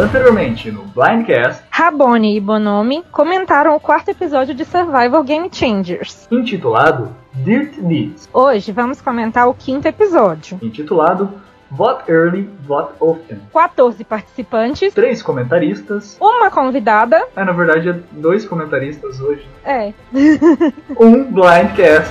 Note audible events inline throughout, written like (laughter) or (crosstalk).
Anteriormente, no Blindcast, Rabone e Bonomi comentaram o quarto episódio de Survivor Game Changers. intitulado Dirt Deeds, Hoje vamos comentar o quinto episódio. intitulado Vote Early, Vote Often. 14 participantes, Três comentaristas, uma convidada. ah, na verdade, é dois comentaristas hoje, É, (laughs) um Blindcast.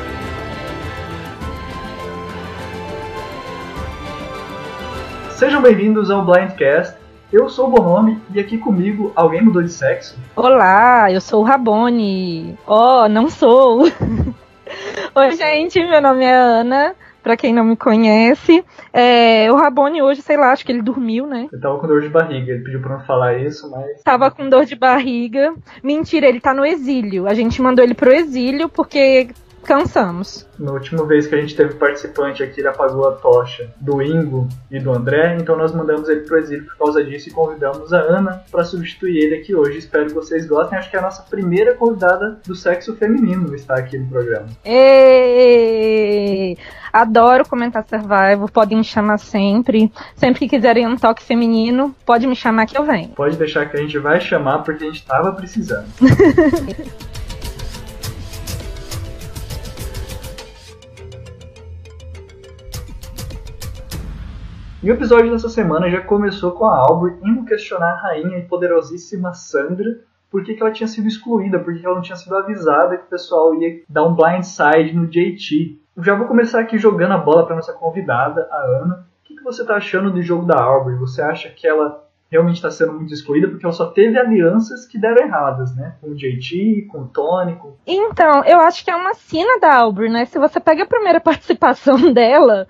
Sejam bem-vindos ao Blindcast. Eu sou o Bonomi e aqui comigo alguém mudou de sexo? olá, eu sou o Rabone. Oh, não sou. (laughs) Oi, gente, meu nome é Ana. Pra quem não me conhece, é, o Rabone hoje, sei lá, acho que ele dormiu, né? Eu tava com dor de barriga, ele pediu pra não falar isso, mas. Tava com dor de barriga. Mentira, ele tá no exílio. A gente mandou ele pro exílio porque cansamos. Na última vez que a gente teve participante aqui, ele apagou a tocha do Ingo e do André, então nós mandamos ele pro exílio por causa disso e convidamos a Ana para substituir ele aqui hoje. Espero que vocês gostem. Acho que é a nossa primeira convidada do sexo feminino está aqui no programa. Ê! Adoro comentar Survival, podem me chamar sempre. Sempre que quiserem um toque feminino, pode me chamar que eu venho. Pode deixar que a gente vai chamar porque a gente tava precisando. (laughs) E o episódio dessa semana já começou com a Aubrey indo questionar a rainha e poderosíssima Sandra por que, que ela tinha sido excluída, por que, ela não tinha sido avisada que o pessoal ia dar um blindside no JT. Eu já vou começar aqui jogando a bola para nossa convidada, a Ana. O que, que você está achando do jogo da Aubrey? Você acha que ela realmente está sendo muito excluída porque ela só teve alianças que deram erradas, né? Com o JT, com o Tony, com... Então, eu acho que é uma sina da Aubrey, né? Se você pega a primeira (laughs) participação dela,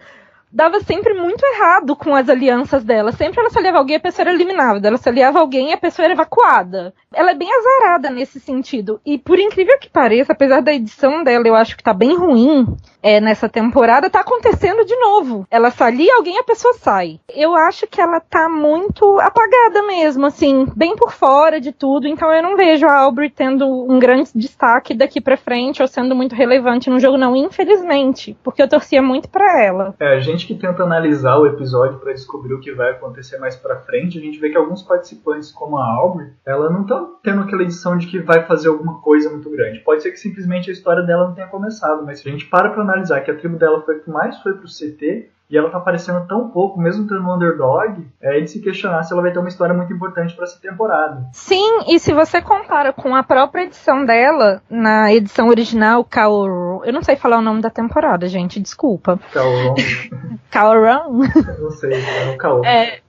dava sempre muito errado com as alianças dela. Sempre ela se aliava a alguém e a pessoa era eliminada. Ela se aliava a alguém e a pessoa era evacuada. Ela é bem azarada nesse sentido. E por incrível que pareça, apesar da edição dela, eu acho que tá bem ruim é, nessa temporada, tá acontecendo de novo. Ela a alguém a pessoa sai. Eu acho que ela tá muito apagada mesmo, assim, bem por fora de tudo. Então eu não vejo a Aubrey tendo um grande destaque daqui pra frente ou sendo muito relevante no jogo, não, infelizmente. Porque eu torcia muito pra ela. É, a gente que tenta analisar o episódio para descobrir o que vai acontecer mais pra frente, a gente vê que alguns participantes, como a Aubrey, ela não tá tendo aquela edição de que vai fazer alguma coisa muito grande. Pode ser que simplesmente a história dela não tenha começado, mas se a gente para pra analisar que a tribo dela foi a que mais foi pro CT, e ela tá aparecendo tão pouco, mesmo tendo um underdog, é de se questionar se ela vai ter uma história muito importante para essa temporada. Sim, e se você compara com a própria edição dela, na edição original, Kaoru, eu não sei falar o nome da temporada, gente, desculpa. Caolon, (laughs) Kaoru? não sei, é o Caolon. É,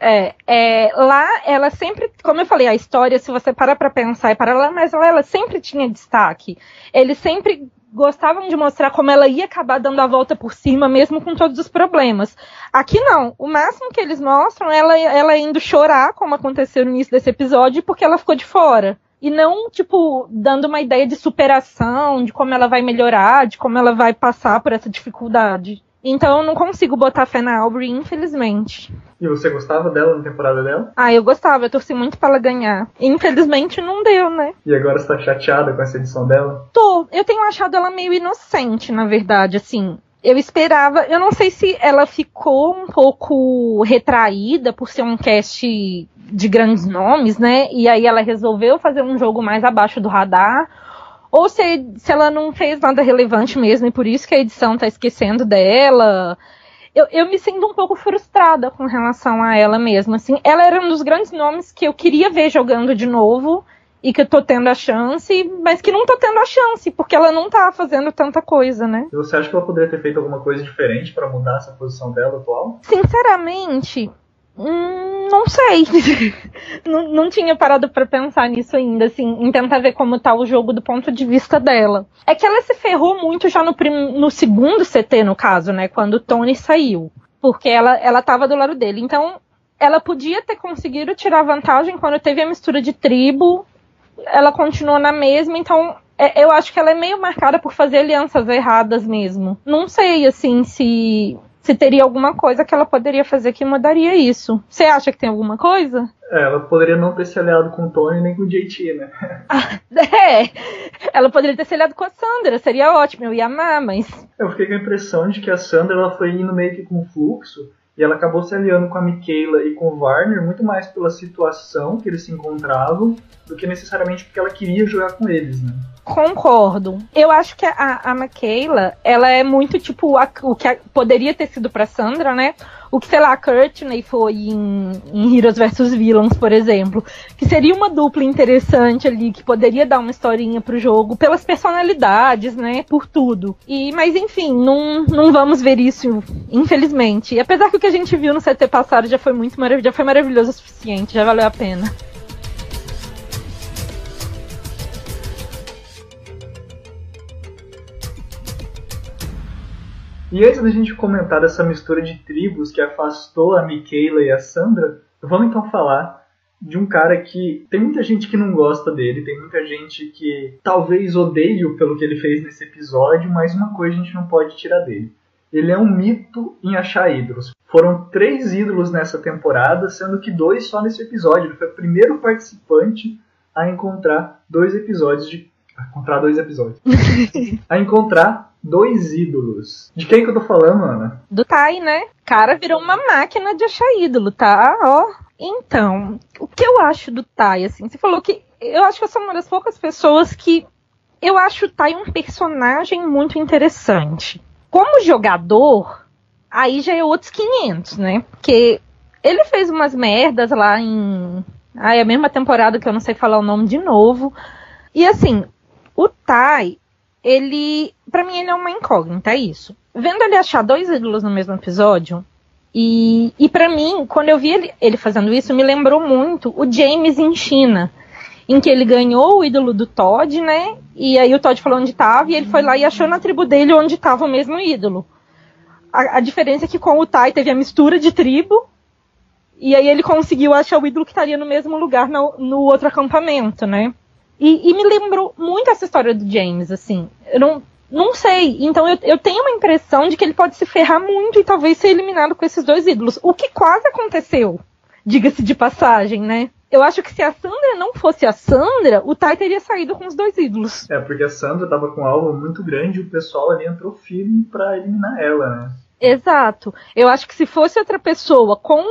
é, é, lá ela sempre, como eu falei, a história, se você parar pra pensar e parar lá, mas lá ela sempre tinha destaque. Eles sempre gostavam de mostrar como ela ia acabar dando a volta por cima, mesmo com todos os problemas. Aqui não. O máximo que eles mostram é ela, ela indo chorar, como aconteceu no início desse episódio, porque ela ficou de fora. E não, tipo, dando uma ideia de superação, de como ela vai melhorar, de como ela vai passar por essa dificuldade. Então eu não consigo botar fé na Aubrey, infelizmente. E você gostava dela na temporada dela? Ah, eu gostava, eu torci muito pra ela ganhar. Infelizmente não deu, né? E agora você tá chateada com essa edição dela? Tô. Eu tenho achado ela meio inocente, na verdade, assim. Eu esperava, eu não sei se ela ficou um pouco retraída por ser um cast de grandes nomes, né? E aí ela resolveu fazer um jogo mais abaixo do radar. Ou se, se ela não fez nada relevante mesmo, e por isso que a edição tá esquecendo dela. Eu, eu me sinto um pouco frustrada com relação a ela mesma. Assim, ela era um dos grandes nomes que eu queria ver jogando de novo e que eu tô tendo a chance, mas que não tô tendo a chance, porque ela não tá fazendo tanta coisa, né? Você acha que ela poderia ter feito alguma coisa diferente para mudar essa posição dela atual? Sinceramente, hum, não sei. (laughs) não, não tinha parado para pensar nisso ainda, assim, em tentar ver como tá o jogo do ponto de vista dela. É que ela se ferrou muito já no, no segundo CT, no caso, né? Quando o Tony saiu. Porque ela, ela tava do lado dele. Então, ela podia ter conseguido tirar vantagem quando teve a mistura de tribo. Ela continuou na mesma, então é, eu acho que ela é meio marcada por fazer alianças erradas mesmo. Não sei, assim, se se teria alguma coisa que ela poderia fazer que mudaria isso. Você acha que tem alguma coisa? É, ela poderia não ter se aliado com o Tony nem com o JT, né? Ah, (laughs) é, ela poderia ter se aliado com a Sandra, seria ótimo, eu ia amar, mas. Eu fiquei com a impressão de que a Sandra ela foi indo meio que com fluxo E ela acabou se aliando com a Michaela e com o Warner muito mais pela situação que eles se encontravam do que necessariamente porque ela queria jogar com eles, né? Concordo. Eu acho que a, a Michaela, ela é muito tipo a, o que a, poderia ter sido pra Sandra, né? O que, sei lá, Courtney foi em, em Heroes vs Villains, por exemplo. Que seria uma dupla interessante ali, que poderia dar uma historinha pro jogo, pelas personalidades, né? Por tudo. E, mas enfim, não, não vamos ver isso, infelizmente. E apesar que o que a gente viu no CT passado já foi muito maravilhoso, já foi maravilhoso o suficiente, já valeu a pena. E antes da gente comentar dessa mistura de tribos que afastou a Michaela e a Sandra, vamos então falar de um cara que tem muita gente que não gosta dele, tem muita gente que talvez odeie-o pelo que ele fez nesse episódio, mas uma coisa a gente não pode tirar dele. Ele é um mito em achar ídolos. Foram três ídolos nessa temporada, sendo que dois só nesse episódio. Ele foi o primeiro participante a encontrar dois episódios de. A encontrar dois episódios. (laughs) a encontrar dois ídolos. De quem que eu tô falando, Ana? Do Tai, né? Cara virou uma máquina de achar ídolo, tá? Ó. Então, o que eu acho do Tai, assim? Você falou que. Eu acho que eu sou uma das poucas pessoas que. Eu acho o Tai um personagem muito interessante. Como jogador, aí já é outros 500, né? Porque ele fez umas merdas lá em. Ah, é a mesma temporada que eu não sei falar o nome de novo. E assim, o Tai, ele, para mim, ele é uma incógnita, é isso. Vendo ele achar dois ídolos no mesmo episódio, e, e para mim, quando eu vi ele, ele fazendo isso, me lembrou muito o James em China, em que ele ganhou o ídolo do Todd, né? E aí o Todd falou onde estava, e ele foi lá e achou na tribo dele onde estava o mesmo ídolo. A, a, diferença é que com o Tai teve a mistura de tribo, e aí ele conseguiu achar o ídolo que estaria no mesmo lugar no, no outro acampamento, né? E, e, me lembrou muito essa história do James, assim. Eu não, não sei. Então eu, eu tenho uma impressão de que ele pode se ferrar muito e talvez ser eliminado com esses dois ídolos. O que quase aconteceu, diga-se de passagem, né? Eu acho que se a Sandra não fosse a Sandra, o Tai teria saído com os dois ídolos. É, porque a Sandra tava com um alvo muito grande e o pessoal ali entrou firme para eliminar ela, né? Exato. Eu acho que se fosse outra pessoa com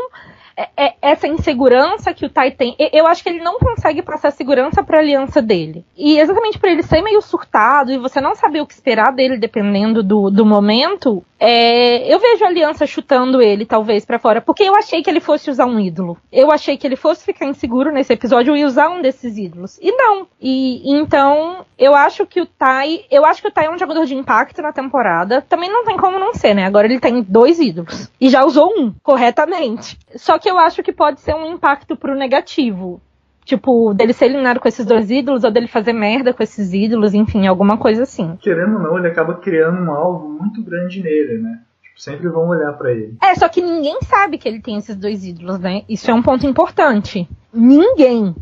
é, é, essa insegurança que o Tai tem, eu acho que ele não consegue passar segurança para a aliança dele. E exatamente por ele ser meio surtado e você não saber o que esperar dele dependendo do, do momento, é, eu vejo a aliança chutando ele talvez para fora, porque eu achei que ele fosse usar um ídolo. Eu achei que ele fosse ficar inseguro nesse episódio e usar um desses ídolos. E não. E então, eu acho que o Tai, eu acho que o Tai é um jogador de impacto na temporada. Também não tem como não ser, né? Agora ele tem dois ídolos e já usou um corretamente. Só que eu acho que pode ser um impacto pro negativo. Tipo, dele ser eliminado com esses dois ídolos, ou dele fazer merda com esses ídolos, enfim, alguma coisa assim. Querendo ou não, ele acaba criando um alvo muito grande nele, né? Tipo, sempre vão olhar para ele. É, só que ninguém sabe que ele tem esses dois ídolos, né? Isso é um ponto importante. Ninguém.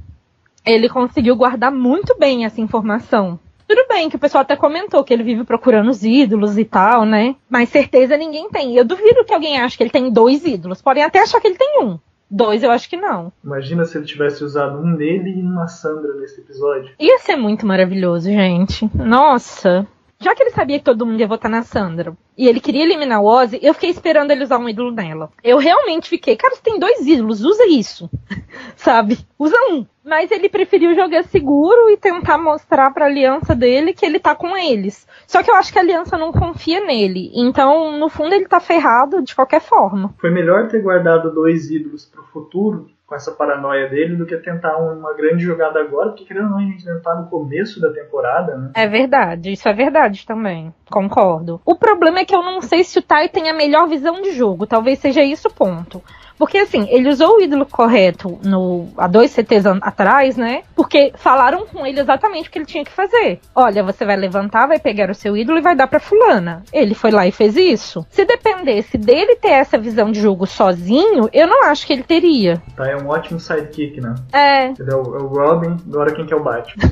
Ele conseguiu guardar muito bem essa informação. Tudo bem que o pessoal até comentou que ele vive procurando os ídolos e tal, né? Mas certeza ninguém tem. Eu duvido que alguém ache que ele tem dois ídolos. Podem até achar que ele tem um. Dois eu acho que não. Imagina se ele tivesse usado um nele e uma Sandra nesse episódio. Ia ser muito maravilhoso, gente. Nossa. Já que ele sabia que todo mundo ia votar na Sandra e ele queria eliminar o Ozzy, eu fiquei esperando ele usar um ídolo nela. Eu realmente fiquei, cara, você tem dois ídolos, usa isso. (laughs) Sabe? Usa um. Mas ele preferiu jogar seguro e tentar mostrar pra aliança dele que ele tá com eles. Só que eu acho que a aliança não confia nele. Então, no fundo, ele tá ferrado de qualquer forma. Foi melhor ter guardado dois ídolos pro futuro essa paranoia dele do que tentar uma grande jogada agora, porque querendo ou não, a gente ainda tá no começo da temporada, né? É verdade, isso é verdade também. Concordo. O problema é que eu não sei se o Tai tem a melhor visão de jogo. Talvez seja isso o ponto. Porque assim, ele usou o ídolo correto no, há dois CTs atrás, né? Porque falaram com ele exatamente o que ele tinha que fazer. Olha, você vai levantar, vai pegar o seu ídolo e vai dar pra fulana. Ele foi lá e fez isso. Se dependesse dele ter essa visão de jogo sozinho, eu não acho que ele teria. Tá, é um ótimo sidekick, né? É. Ele é o, é o Robin, agora quem que é o Batman?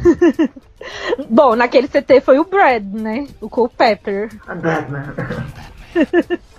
(laughs) Bom, naquele CT foi o Brad, né? O Cole Pepper. A Batman. (laughs)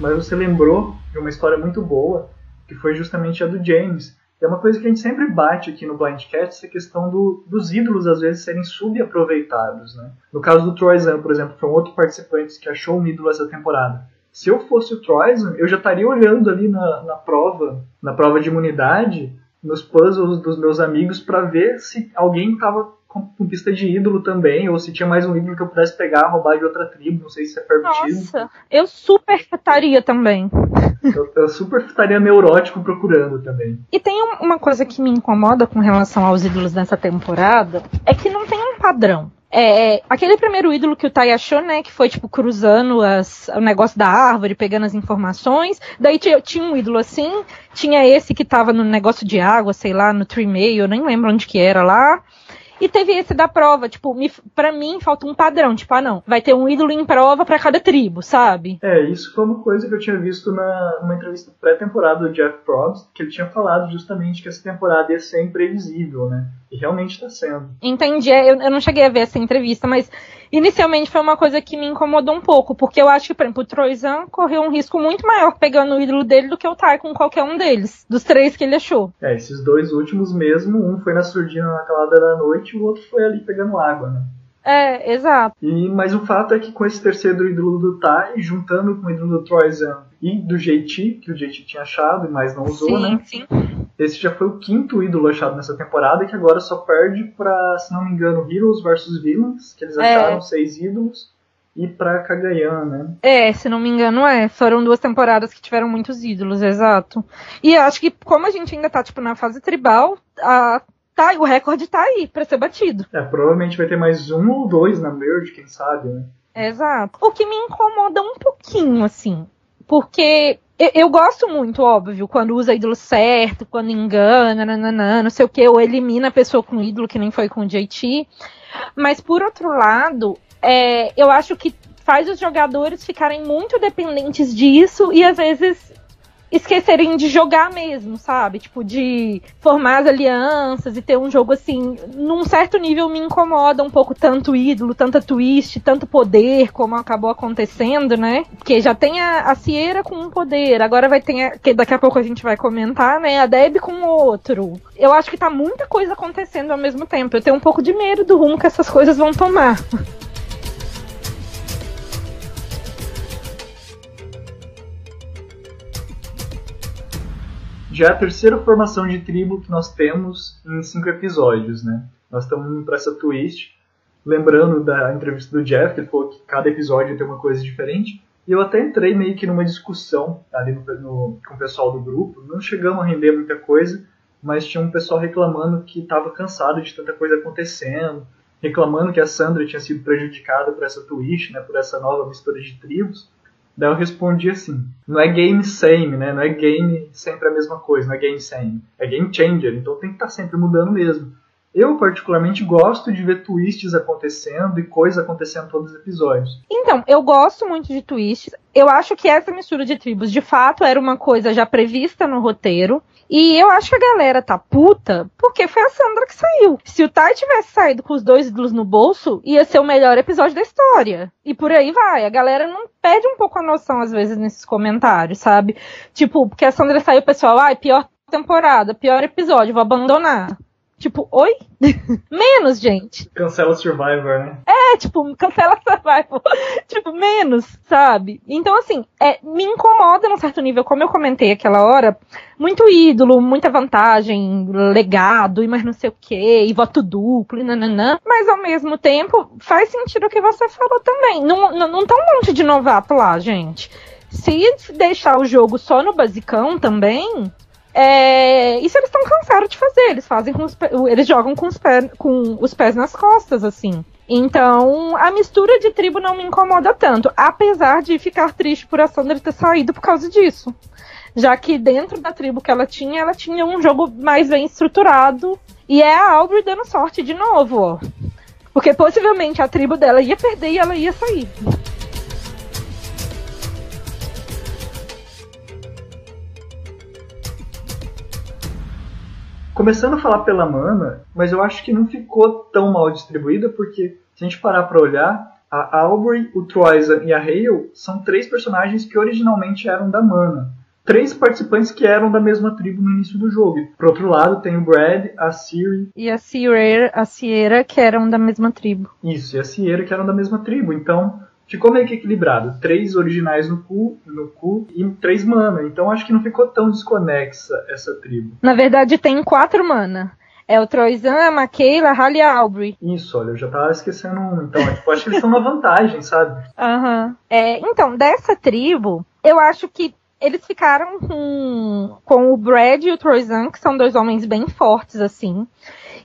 mas você lembrou de uma história muito boa, que foi justamente a do James, é uma coisa que a gente sempre bate aqui no Blindcast, essa questão do, dos ídolos às vezes serem subaproveitados, né? No caso do Troyzan, por exemplo, foi um outro participante que achou um ídolo essa temporada. Se eu fosse o Troyzan, eu já estaria olhando ali na, na prova, na prova de imunidade, nos puzzles dos meus amigos para ver se alguém estava com, pista de ídolo também, ou se tinha mais um ídolo que eu pudesse pegar, roubar de outra tribo, não sei se é permitido. Nossa, eu super estaria também. Eu, eu super estaria neurótico procurando também. E tem uma coisa que me incomoda com relação aos ídolos dessa temporada, é que não tem um padrão. É, é, aquele primeiro ídolo que o Tai achou, né, que foi, tipo, cruzando as, o negócio da árvore, pegando as informações. Daí tinha, tinha um ídolo assim, tinha esse que tava no negócio de água, sei lá, no Tree Mail, eu nem lembro onde que era lá. E teve esse da prova, tipo, me, pra mim falta um padrão, tipo, ah não, vai ter um ídolo em prova para cada tribo, sabe? É, isso foi uma coisa que eu tinha visto na, numa entrevista pré-temporada do Jeff Probst, que ele tinha falado justamente que essa temporada ia ser imprevisível, né? E realmente está sendo. Entendi, é, eu, eu não cheguei a ver essa entrevista, mas inicialmente foi uma coisa que me incomodou um pouco, porque eu acho que, por exemplo, o Troizan correu um risco muito maior pegando o ídolo dele do que o Tai com qualquer um deles, dos três que ele achou. É, esses dois últimos mesmo, um foi na surdina na calada da noite e o outro foi ali pegando água, né? É, exato. E, mas o fato é que com esse terceiro ídolo do Tai, juntando com o ídolo do Troizan e do JT, que o JT tinha achado, mas não usou, sim, né? Sim. Esse já foi o quinto ídolo achado nessa temporada, que agora só perde pra, se não me engano, Heroes vs Villains, que eles acharam é. seis ídolos, e pra Kagayan, né? É, se não me engano, é. Foram duas temporadas que tiveram muitos ídolos, exato. E acho que, como a gente ainda tá, tipo, na fase tribal, a tá, o recorde tá aí pra ser batido. É, provavelmente vai ter mais um ou dois na Merge, quem sabe, né? Exato. O que me incomoda um pouquinho, assim, porque eu, eu, gosto muito, óbvio, quando usa ídolo certo, quando engana, nananã, não sei o que, ou elimina a pessoa com ídolo, que nem foi com o JT. Mas, por outro lado, é, eu acho que faz os jogadores ficarem muito dependentes disso e às vezes esquecerem de jogar mesmo, sabe? Tipo, de formar as alianças e ter um jogo assim, num certo nível me incomoda um pouco tanto ídolo, tanta twist, tanto poder, como acabou acontecendo, né? Porque já tem a, a Sierra com um poder, agora vai ter, a, que daqui a pouco a gente vai comentar, né? A Deb com outro. Eu acho que tá muita coisa acontecendo ao mesmo tempo. Eu tenho um pouco de medo do rumo que essas coisas vão tomar. (laughs) já é a terceira formação de tribo que nós temos em cinco episódios, né? Nós estamos indo para essa twist, lembrando da entrevista do Jeff, que ele falou que cada episódio tem uma coisa diferente. E eu até entrei meio que numa discussão ali no, no, com o pessoal do grupo. Não chegamos a render muita coisa, mas tinha um pessoal reclamando que estava cansado de tanta coisa acontecendo, reclamando que a Sandra tinha sido prejudicada por essa twist, né, por essa nova mistura de tribos. Daí eu respondi assim: não é game same, né? Não é game sempre a mesma coisa, não é game same. É game changer, então tem que estar tá sempre mudando mesmo. Eu, particularmente, gosto de ver twists acontecendo e coisas acontecendo todos os episódios. Então, eu gosto muito de twists. Eu acho que essa mistura de tribos, de fato, era uma coisa já prevista no roteiro. E eu acho que a galera tá puta porque foi a Sandra que saiu. Se o Tai tivesse saído com os dois ídolos no bolso, ia ser o melhor episódio da história. E por aí vai. A galera não perde um pouco a noção, às vezes, nesses comentários, sabe? Tipo, porque a Sandra saiu, o pessoal, ai, pior temporada, pior episódio, vou abandonar. Tipo, oi? (laughs) menos, gente. Cancela Survivor, né? É, tipo, cancela Survivor. (laughs) tipo, menos, sabe? Então, assim, é, me incomoda num certo nível, como eu comentei aquela hora, muito ídolo, muita vantagem, legado, e mais não sei o que, e voto duplo, e nananã. Mas ao mesmo tempo, faz sentido o que você falou também. Não, não, não tá um monte de novato lá, gente. Se deixar o jogo só no basicão também, é, isso eles estão cansados de fazer. Eles fazem com os, eles jogam com os, pés, com os pés nas costas, assim. Então, a mistura de tribo não me incomoda tanto, apesar de ficar triste por a Sandra ter saído por causa disso. Já que dentro da tribo que ela tinha, ela tinha um jogo mais bem estruturado. E é a Aubrey dando sorte de novo, ó. Porque possivelmente a tribo dela ia perder e ela ia sair. Começando a falar pela mana, mas eu acho que não ficou tão mal distribuída, porque se a gente parar para olhar, a Aubrey, o Troisan e a Hale são três personagens que originalmente eram da mana. três participantes que eram da mesma tribo no início do jogo. Por outro lado, tem o Brad, a Siri. E a Sierra, a Sierra que eram da mesma tribo. Isso, e a Sierra, que eram da mesma tribo. Então, ficou meio que equilibrado. Três originais no cu, no cu e três mana. Então acho que não ficou tão desconexa essa tribo. Na verdade, tem quatro mana. É o Troizan, a Makeila, a Halle e a Aubrey. Isso, olha, eu já tava esquecendo um. Então, tipo, acho que eles estão na vantagem, sabe? (laughs) Aham. Uhum. É, então, dessa tribo, eu acho que eles ficaram com, com o Brad e o Troizan, que são dois homens bem fortes, assim.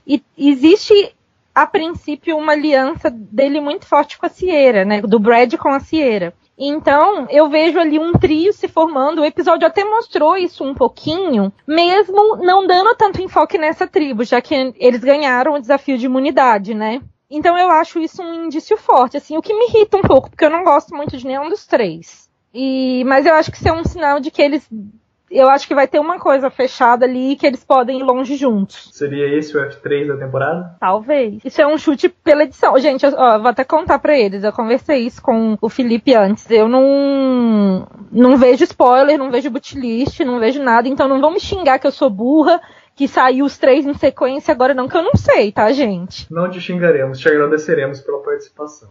E existe, a princípio, uma aliança dele muito forte com a Sierra, né? Do Brad com a Sierra. Então, eu vejo ali um trio se formando. O episódio até mostrou isso um pouquinho, mesmo não dando tanto enfoque nessa tribo, já que eles ganharam o desafio de imunidade, né? Então eu acho isso um indício forte, assim, o que me irrita um pouco, porque eu não gosto muito de nenhum dos três. E, mas eu acho que isso é um sinal de que eles eu acho que vai ter uma coisa fechada ali que eles podem ir longe juntos. Seria esse o F3 da temporada? Talvez. Isso é um chute pela edição. Gente, eu, ó, vou até contar para eles. Eu conversei isso com o Felipe antes. Eu não não vejo spoiler, não vejo bootlist, não vejo nada. Então não vão me xingar que eu sou burra que saiu os três em sequência agora não, que eu não sei, tá, gente? Não te xingaremos, te agradeceremos pela participação.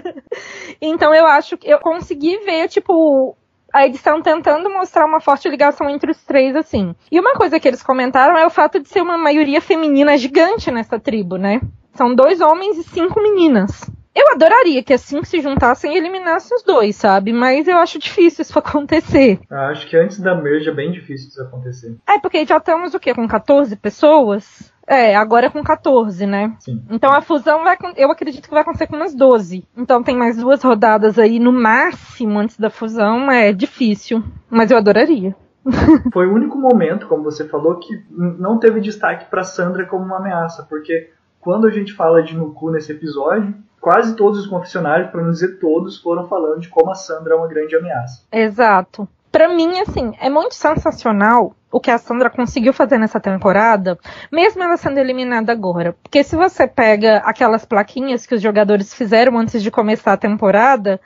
(laughs) então eu acho que eu consegui ver, tipo, a edição tentando mostrar uma forte ligação entre os três, assim. E uma coisa que eles comentaram é o fato de ser uma maioria feminina gigante nessa tribo, né? São dois homens e cinco meninas. Eu adoraria que assim que se juntassem e eliminassem os dois, sabe? Mas eu acho difícil isso (laughs) acontecer. Ah, acho que antes da merge é bem difícil isso acontecer. É, porque já estamos o quê? Com 14 pessoas? É, agora é com 14, né? Sim. Então a fusão vai, eu acredito que vai acontecer com umas 12. Então tem mais duas rodadas aí no máximo antes da fusão. É difícil, mas eu adoraria. (laughs) Foi o único momento, como você falou, que não teve destaque para Sandra como uma ameaça, porque quando a gente fala de Nuku nesse episódio, quase todos os confessionários, para não dizer todos, foram falando de como a Sandra é uma grande ameaça. Exato. Para mim, assim, é muito sensacional o que a Sandra conseguiu fazer nessa temporada, mesmo ela sendo eliminada agora. Porque se você pega aquelas plaquinhas que os jogadores fizeram antes de começar a temporada,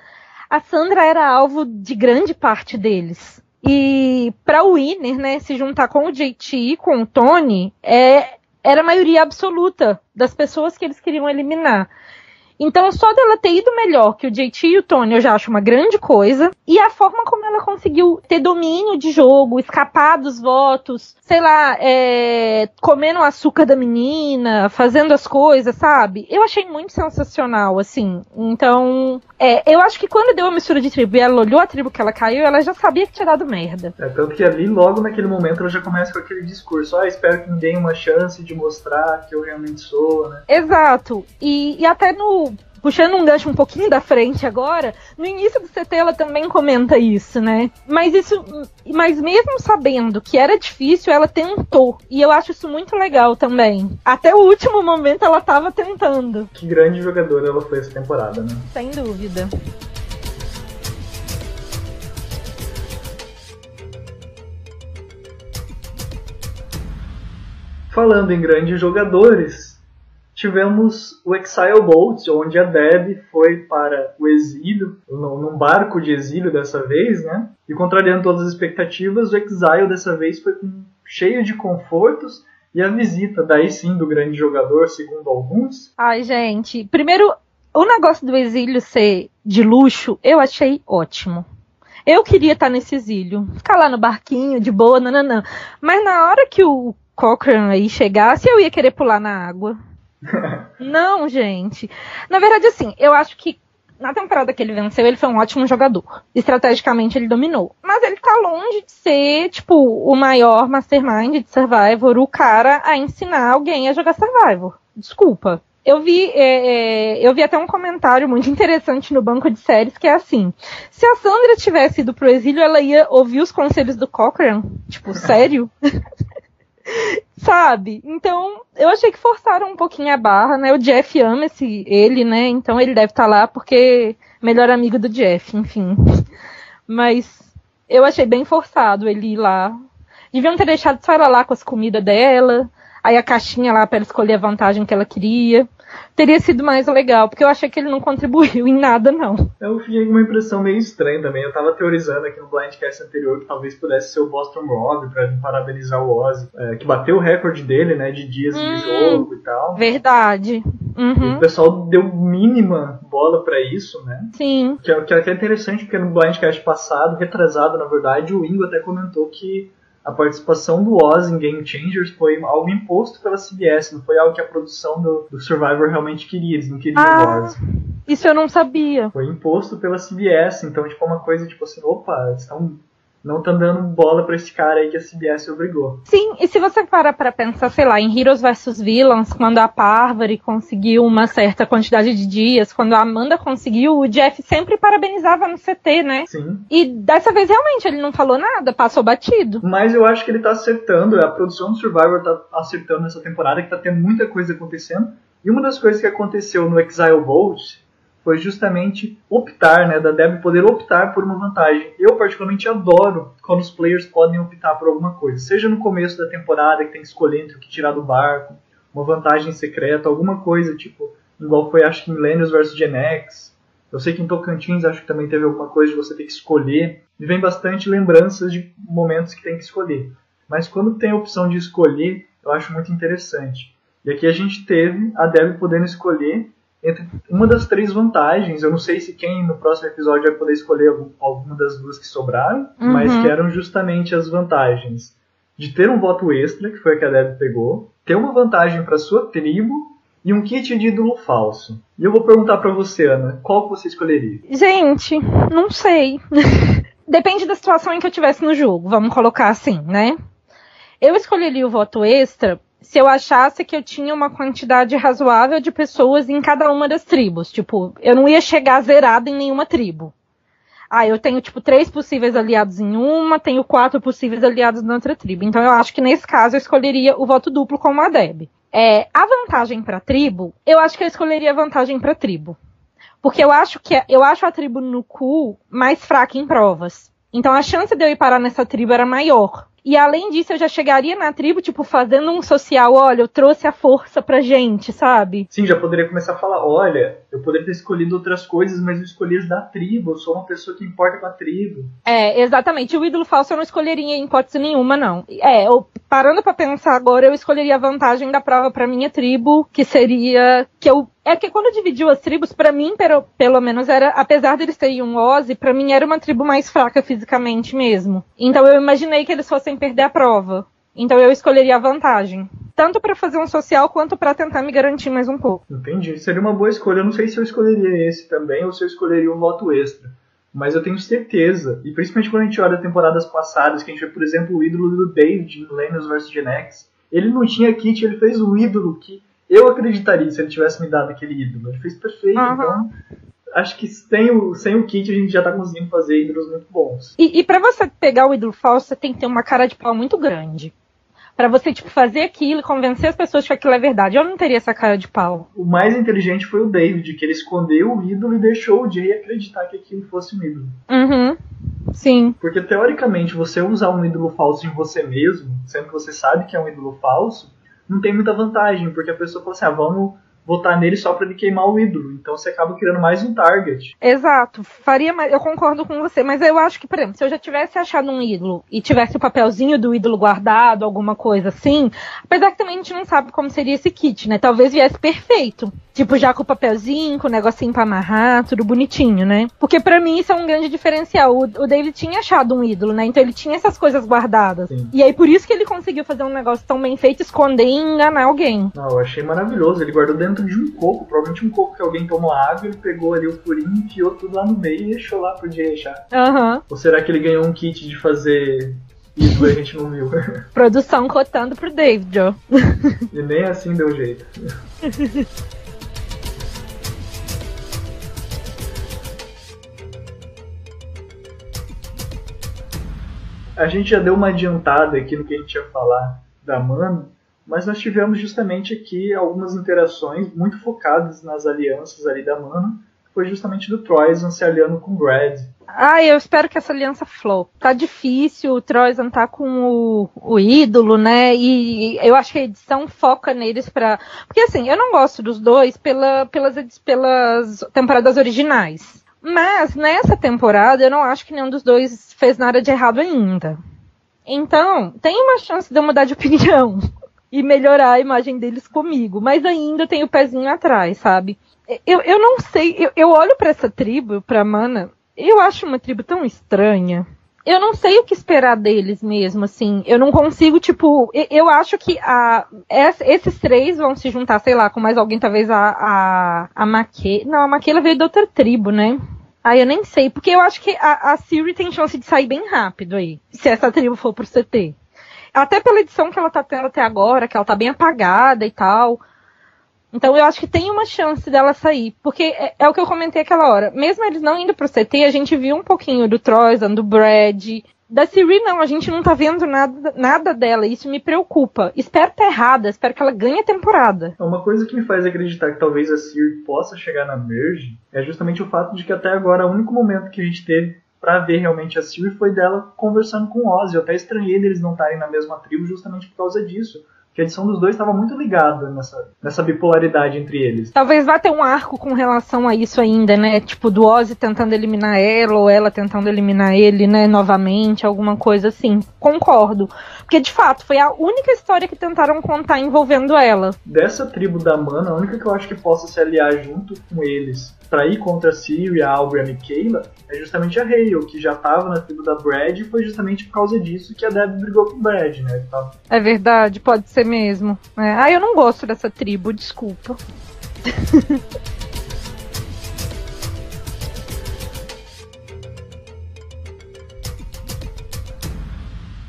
a Sandra era alvo de grande parte deles. E para o Winner, né, se juntar com o JT e com o Tony, é, era a maioria absoluta das pessoas que eles queriam eliminar. Então, só dela ter ido melhor que o JT e o Tony, eu já acho uma grande coisa. E a forma como ela conseguiu ter domínio de jogo, escapar dos votos, sei lá, é, comendo o açúcar da menina, fazendo as coisas, sabe? Eu achei muito sensacional, assim. Então, é, eu acho que quando deu a mistura de tribo e ela olhou a tribo que ela caiu, ela já sabia que tinha dado merda. É, tanto que ali, logo naquele momento, ela já começa com aquele discurso: ah, espero que me deem uma chance de mostrar que eu realmente sou, né? Exato. E, e até no puxando um gancho um pouquinho da frente agora, no início do CT ela também comenta isso, né? Mas isso, mas mesmo sabendo que era difícil, ela tentou. E eu acho isso muito legal também. Até o último momento ela tava tentando. Que grande jogadora ela foi essa temporada, né? Sem dúvida. Falando em grandes jogadores, tivemos o Exile Boat, onde a Deb foi para o exílio, num barco de exílio dessa vez, né? E contrariando todas as expectativas, o Exile dessa vez foi cheio de confortos e a visita, daí sim, do grande jogador, segundo alguns. Ai, gente, primeiro, o negócio do exílio ser de luxo, eu achei ótimo. Eu queria estar nesse exílio, ficar lá no barquinho, de boa, nananã. Mas na hora que o Cochrane aí chegasse, eu ia querer pular na água. Não, gente. Na verdade, assim, eu acho que na temporada que ele venceu, ele foi um ótimo jogador. Estrategicamente, ele dominou. Mas ele tá longe de ser, tipo, o maior mastermind de Survivor, o cara a ensinar alguém a jogar Survivor. Desculpa. Eu vi, é, é, eu vi até um comentário muito interessante no banco de séries que é assim: se a Sandra tivesse ido pro exílio, ela ia ouvir os conselhos do Cochrane? Tipo, sério? (laughs) (laughs) Sabe? Então, eu achei que forçaram um pouquinho a barra, né? O Jeff ama esse, ele, né? Então ele deve estar tá lá porque melhor amigo do Jeff, enfim. (laughs) Mas eu achei bem forçado ele ir lá. Deviam ter deixado só ela lá com as comidas dela. Aí a caixinha lá para ela escolher a vantagem que ela queria. Teria sido mais legal, porque eu achei que ele não contribuiu em nada, não. Eu fiquei com uma impressão meio estranha também. Eu tava teorizando aqui no Blindcast anterior que talvez pudesse ser o Boston Rob pra parabenizar o Ozzy, é, que bateu o recorde dele, né, de dias hum, de jogo e tal. Verdade. Uhum. o pessoal deu mínima bola para isso, né? Sim. Que é, que é até interessante, porque no Blindcast passado, retrasado na verdade, o Ingo até comentou que a participação do Oz em Game Changers foi algo imposto pela CBS, não foi algo que a produção do, do Survivor realmente queria, eles não queriam ah, o Oz. Isso eu não sabia. Foi imposto pela CBS, então tipo é uma coisa tipo assim, opa, estão não tá dando bola para esse cara aí que a CBS obrigou. Sim, e se você parar para pensar, sei lá, em Heroes vs Villains, quando a Parvati conseguiu uma certa quantidade de dias, quando a Amanda conseguiu, o Jeff sempre parabenizava no CT, né? Sim. E dessa vez realmente ele não falou nada, passou batido. Mas eu acho que ele tá acertando, a produção do Survivor tá acertando nessa temporada, que tá tendo muita coisa acontecendo. E uma das coisas que aconteceu no Exile Bolt foi justamente optar, né, da Deb poder optar por uma vantagem. Eu particularmente adoro quando os players podem optar por alguma coisa, seja no começo da temporada que tem que escolher entre o que tirar do barco, uma vantagem secreta, alguma coisa tipo, igual foi acho que Millennials vs Gen X. Eu sei que em Tocantins acho que também teve alguma coisa de você ter que escolher. E vem bastante lembranças de momentos que tem que escolher. Mas quando tem a opção de escolher, eu acho muito interessante. E aqui a gente teve a Deb podendo escolher uma das três vantagens. Eu não sei se quem no próximo episódio vai poder escolher alguma das duas que sobraram, uhum. mas que eram justamente as vantagens de ter um voto extra, que foi a que a Deb pegou, ter uma vantagem para sua tribo e um kit de ídolo falso. E eu vou perguntar para você, Ana, qual que você escolheria? Gente, não sei. (laughs) Depende da situação em que eu tivesse no jogo, vamos colocar assim, né? Eu escolheria o voto extra se eu achasse que eu tinha uma quantidade razoável de pessoas em cada uma das tribos. Tipo, eu não ia chegar zerado em nenhuma tribo. Ah, eu tenho, tipo, três possíveis aliados em uma, tenho quatro possíveis aliados na outra tribo. Então eu acho que nesse caso eu escolheria o voto duplo como a Deb. É, a vantagem para tribo, eu acho que eu escolheria a vantagem para tribo. Porque eu acho que eu acho a tribo no cu mais fraca em provas. Então a chance de eu ir parar nessa tribo era maior. E além disso, eu já chegaria na tribo, tipo, fazendo um social, olha, eu trouxe a força pra gente, sabe? Sim, já poderia começar a falar, olha, eu poderia ter escolhido outras coisas, mas eu escolhi da tribo, eu sou uma pessoa que importa com a tribo. É, exatamente. O ídolo falso eu não escolheria em hipótese nenhuma, não. É, eu, parando para pensar agora, eu escolheria a vantagem da prova pra minha tribo, que seria que eu é que quando dividiu as tribos, para mim, pelo, pelo menos, era, apesar deles terem um Ozzy, para mim era uma tribo mais fraca fisicamente mesmo. Então eu imaginei que eles fossem perder a prova. Então eu escolheria a vantagem. Tanto para fazer um social quanto para tentar me garantir mais um pouco. Entendi. Seria uma boa escolha. Eu não sei se eu escolheria esse também ou se eu escolheria um voto extra. Mas eu tenho certeza, e principalmente quando a gente olha temporadas passadas, que a gente vê, por exemplo, o ídolo do David em Millennials vs Gen X, ele não tinha kit, ele fez um ídolo que eu acreditaria se ele tivesse me dado aquele ídolo. Ele fez perfeito, uhum. então acho que sem o, sem o kit a gente já tá conseguindo fazer ídolos muito bons. E, e para você pegar o ídolo falso, você tem que ter uma cara de pau muito grande. Para você, tipo, fazer aquilo e convencer as pessoas que aquilo é verdade. Eu não teria essa cara de pau. O mais inteligente foi o David, que ele escondeu o ídolo e deixou o Jay acreditar que aquilo fosse um ídolo. Uhum. Sim. Porque teoricamente, você usar um ídolo falso em você mesmo, sendo que você sabe que é um ídolo falso, não tem muita vantagem, porque a pessoa fala assim, ah, vamos votar nele só para ele queimar o ídolo. Então você acaba criando mais um target. Exato. Faria mais. Eu concordo com você, mas eu acho que, por exemplo, se eu já tivesse achado um ídolo e tivesse o papelzinho do ídolo guardado, alguma coisa assim, apesar que também a gente não sabe como seria esse kit, né? Talvez viesse perfeito. Tipo, já com o papelzinho, com o negocinho pra amarrar, tudo bonitinho, né? Porque para mim isso é um grande diferencial. O, o, David tinha achado um ídolo, né? Então ele tinha essas coisas guardadas. Sim. E aí por isso que ele conseguiu fazer um negócio tão bem feito, esconder e enganar alguém. Não, eu achei maravilhoso. Ele guardou dentro de um coco, provavelmente um coco que alguém tomou água, ele pegou ali o furinho, enfiou tudo lá no meio e deixou lá pro dia achar. Uhum. Ou será que ele ganhou um kit de fazer isso a gente não viu. (laughs) Produção cotando pro David, ó. (laughs) E nem assim deu jeito. (laughs) a gente já deu uma adiantada aqui no que a gente ia falar da Mano, mas nós tivemos justamente aqui algumas interações muito focadas nas alianças ali da Mano. foi justamente do Troyzan se aliando com o Brad. Ah, eu espero que essa aliança flop. Tá difícil, o Troyzan tá com o, o, ídolo, né? E eu acho que a edição foca neles pra. Porque assim, eu não gosto dos dois pela, pelas, pelas temporadas originais. Mas nessa temporada eu não acho que nenhum dos dois fez nada de errado ainda. Então, tem uma chance de eu mudar de (laughs) opinião e melhorar a imagem deles comigo. Mas ainda tem o pezinho atrás, sabe? Eu, eu não sei, eu, eu olho para essa tribo, pra Mana, eu acho uma tribo tão estranha. Eu não sei o que esperar deles mesmo, assim. Eu não consigo, tipo. Eu acho que a, esses três vão se juntar, sei lá, com mais alguém, talvez a, a, a Maquê. Não, a Maquela veio de outra tribo, né? Ah, eu nem sei, porque eu acho que a, a Siri tem chance de sair bem rápido aí, se essa tribo for pro CT. Até pela edição que ela tá tendo até agora, que ela tá bem apagada e tal. Então eu acho que tem uma chance dela sair. Porque é, é, o que eu comentei aquela hora. Mesmo eles não indo pro CT, a gente viu um pouquinho do Troyzan, do Brad. Da Siri, não, a gente não tá vendo nada, nada dela. Isso me preocupa. Espero tá errada, espero que ela ganhe a temporada. Uma coisa que me faz acreditar que talvez a Siri possa chegar na Merge é justamente o fato de que até agora o único momento que a gente teve para ver realmente a Siri foi dela conversando com o Ozzy. Eu até estranhei deles não estarem na mesma tribo justamente por causa disso que a edição dos dois estava muito ligada nessa, nessa bipolaridade entre eles. Talvez vá ter um arco com relação a isso ainda, né? Tipo, do Ozzy tentando eliminar ela, ou ela tentando eliminar ele, né, novamente, alguma coisa assim. Concordo. Porque, de fato, foi a única história que tentaram contar envolvendo ela. Dessa tribo da Mana, a única que eu acho que possa se aliar junto com eles para ir contra a Siri, a Aubrey e a Michaela é justamente a Hale, que já tava na tribo da Brad e foi justamente por causa disso que a Deb brigou com o Brad, né? Tava... É verdade, pode ser mesmo. É. Ah, eu não gosto dessa tribo, desculpa. (laughs)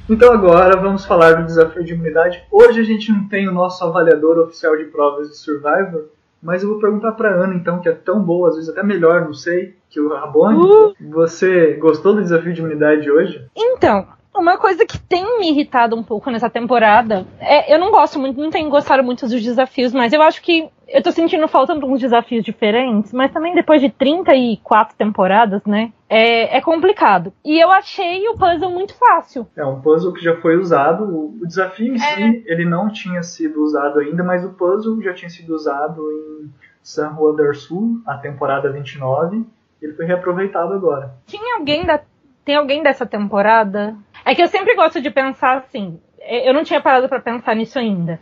Então agora vamos falar do desafio de imunidade. Hoje a gente não tem o nosso avaliador oficial de provas de Survivor, mas eu vou perguntar pra Ana, então, que é tão boa, às vezes até melhor, não sei, que o Rabone. Uh! Você gostou do desafio de imunidade de hoje? Então, uma coisa que tem me irritado um pouco nessa temporada é. Eu não gosto muito, não tenho gostado muito dos desafios, mas eu acho que eu tô sentindo falta de uns desafios diferentes, mas também depois de 34 temporadas, né? É, é, complicado. E eu achei o puzzle muito fácil. É um puzzle que já foi usado. O desafio em é. si, ele não tinha sido usado ainda, mas o puzzle já tinha sido usado em San Juan del Sul, a temporada 29. Ele foi reaproveitado agora. Tinha alguém da. Tem alguém dessa temporada é que eu sempre gosto de pensar assim. É, eu não tinha parado para pensar nisso ainda.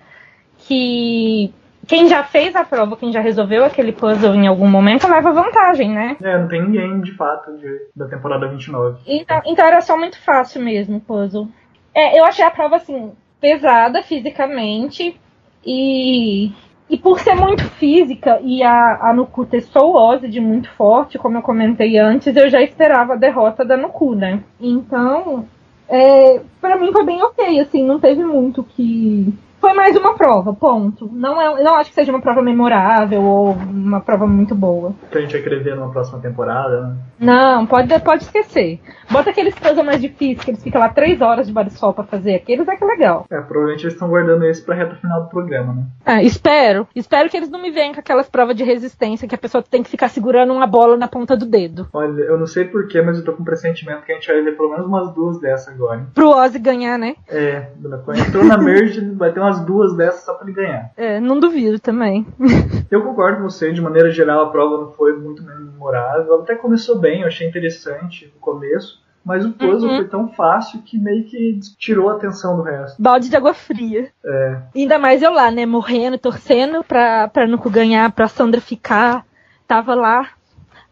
Que quem já fez a prova, quem já resolveu aquele puzzle em algum momento, leva vantagem, né? É, não tem ninguém de fato de, da temporada 29. Então, então era só muito fácil mesmo o puzzle. É, eu achei a prova assim, pesada fisicamente e e por ser muito física e a, a Nuku ter Soul de muito forte, como eu comentei antes, eu já esperava a derrota da Nuku, né? Então, é, para mim foi bem ok, assim, não teve muito que foi mais uma prova, ponto. Não, é, não acho que seja uma prova memorável ou uma prova muito boa. Que a gente vai querer ver numa próxima temporada, né? Não, pode, pode esquecer. Bota aqueles puzzles mais difíceis, que eles ficam lá três horas de de sol pra fazer. Aqueles é que é legal. É, provavelmente eles estão guardando esse pra reta final do programa, né? É, espero. Espero que eles não me venham com aquelas provas de resistência que a pessoa tem que ficar segurando uma bola na ponta do dedo. Olha, eu não sei porquê, mas eu tô com um pressentimento que a gente vai ver pelo menos umas duas dessas agora. Pro Ozzy ganhar, né? É, quando entrou na Merge, (laughs) vai ter umas duas dessas só pra ele ganhar. É, não duvido também. (laughs) eu concordo com você, de maneira geral a prova não foi muito memorável. Até começou bem, eu achei interessante no começo. Mas o puzzle uhum. foi tão fácil que meio que tirou a atenção do resto. Balde de água fria. É. Ainda mais eu lá, né? Morrendo, torcendo pra, pra Nuco ganhar, pra Sandra ficar. Tava lá.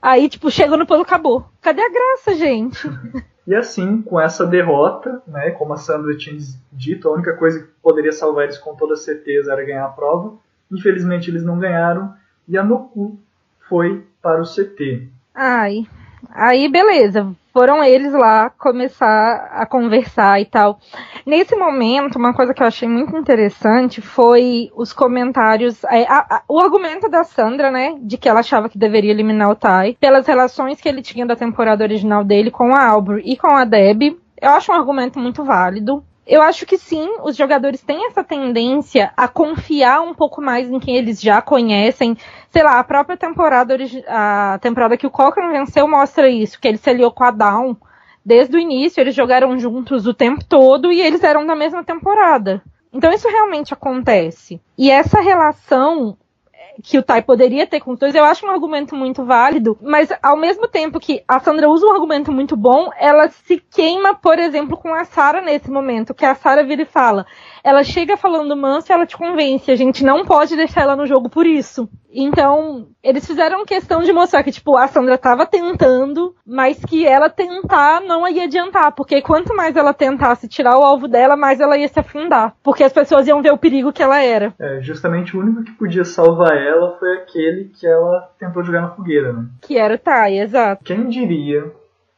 Aí, tipo, chegou no puzzle, acabou. Cadê a graça, gente? (laughs) E assim, com essa derrota, né, como a Sandra tinha dito, a única coisa que poderia salvar eles com toda certeza era ganhar a prova. Infelizmente eles não ganharam e a Noku foi para o CT. Ai, aí beleza foram eles lá começar a conversar e tal. Nesse momento, uma coisa que eu achei muito interessante foi os comentários, é, a, a, o argumento da Sandra, né, de que ela achava que deveria eliminar o Tai, pelas relações que ele tinha da temporada original dele com a Aubrey e com a Deb. Eu acho um argumento muito válido. Eu acho que sim, os jogadores têm essa tendência a confiar um pouco mais em quem eles já conhecem. Sei lá, a própria temporada, a temporada que o Cochrane venceu mostra isso, que ele se aliou com a Down. Desde o início, eles jogaram juntos o tempo todo e eles eram da mesma temporada. Então isso realmente acontece. E essa relação que o Tai poderia ter com os dois, eu acho um argumento muito válido, mas ao mesmo tempo que a Sandra usa um argumento muito bom, ela se queima, por exemplo, com a Sara nesse momento, que a Sara vira e fala: ela chega falando manso e ela te convence. A gente não pode deixar ela no jogo por isso. Então, eles fizeram questão de mostrar que, tipo, a Sandra tava tentando, mas que ela tentar não ia adiantar. Porque quanto mais ela tentasse tirar o alvo dela, mais ela ia se afundar. Porque as pessoas iam ver o perigo que ela era. É, justamente o único que podia salvar ela foi aquele que ela tentou jogar na fogueira, né? Que era o Tai, exato. Quem diria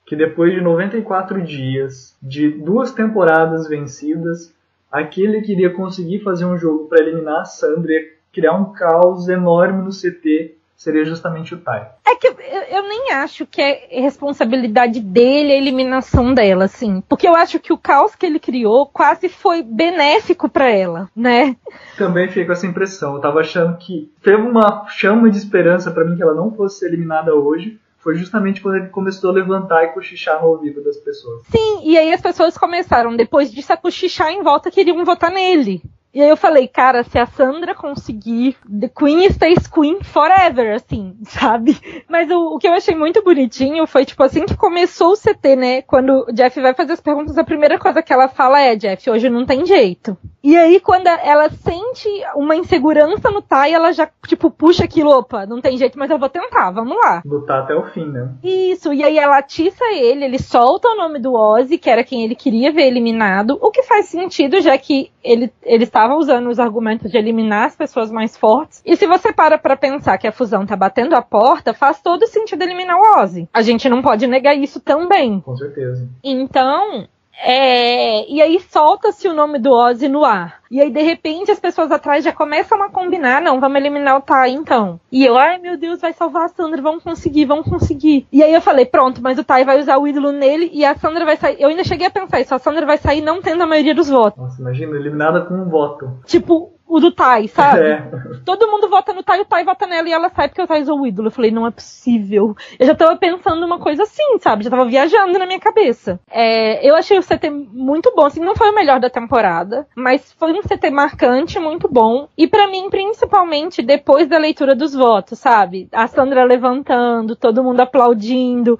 que depois de 94 dias, de duas temporadas vencidas, aquele que iria conseguir fazer um jogo para eliminar a Sandra e criar um caos enorme no CT seria justamente o Tai. É que eu, eu, nem acho que é responsabilidade dele a eliminação dela, assim. Porque eu acho que o caos que ele criou quase foi benéfico para ela, né? Também fiquei com essa impressão. Eu tava achando que teve uma chama de esperança para mim que ela não fosse eliminada hoje foi justamente quando ele começou a levantar e cochichar no ouvido das pessoas. Sim, e aí as pessoas começaram, depois disso, a cochichar em volta, queriam votar nele. E aí eu falei, cara, se a Sandra conseguir, The Queen stays Queen forever, assim, (laughs) sabe? Mas o, o, que eu achei muito bonitinho foi, tipo, assim que começou o CT, né? Quando o Jeff vai fazer as perguntas, a primeira coisa que ela fala é, Jeff, hoje não tem jeito. E aí, quando ela sente uma insegurança no Tai, ela já, tipo, puxa aquilo, opa, não tem jeito, mas eu vou tentar, vamos lá. Lutar até o fim, né? Isso, e aí ela atiça ele, ele solta o nome do Ozzy, que era quem ele queria ver eliminado, o que faz sentido, já que ele, ele estava usando os argumentos de eliminar as pessoas mais fortes. E se você para pra pensar que a fusão tá batendo a porta, faz todo sentido eliminar o Ozzy. A gente não pode negar isso também. Com certeza. Então, é, e aí solta-se o nome do Ozzy no ar. E aí, de repente, as pessoas atrás já começam a combinar, não, vamos eliminar o Tai então. E eu, ai meu Deus, vai salvar a Sandra, vamos conseguir, vamos conseguir. E aí eu falei, pronto, mas o Tai vai usar o ídolo nele e a Sandra vai sair. Eu ainda cheguei a pensar isso, a Sandra vai sair não tendo a maioria dos votos. Nossa, imagina, eliminada com um voto. Tipo, o do Tai, sabe? É. Todo mundo vota no Tai, o Tai vota nela e ela sai porque o Tai usou o ídolo. Eu falei, não é possível. Eu já tava pensando uma coisa assim, sabe? Já tava viajando na minha cabeça. É, eu achei o CT muito bom, assim, não foi o melhor da temporada, mas foi um CT marcante, muito bom. E para mim, principalmente depois da leitura dos votos, sabe? A Sandra levantando, todo mundo aplaudindo.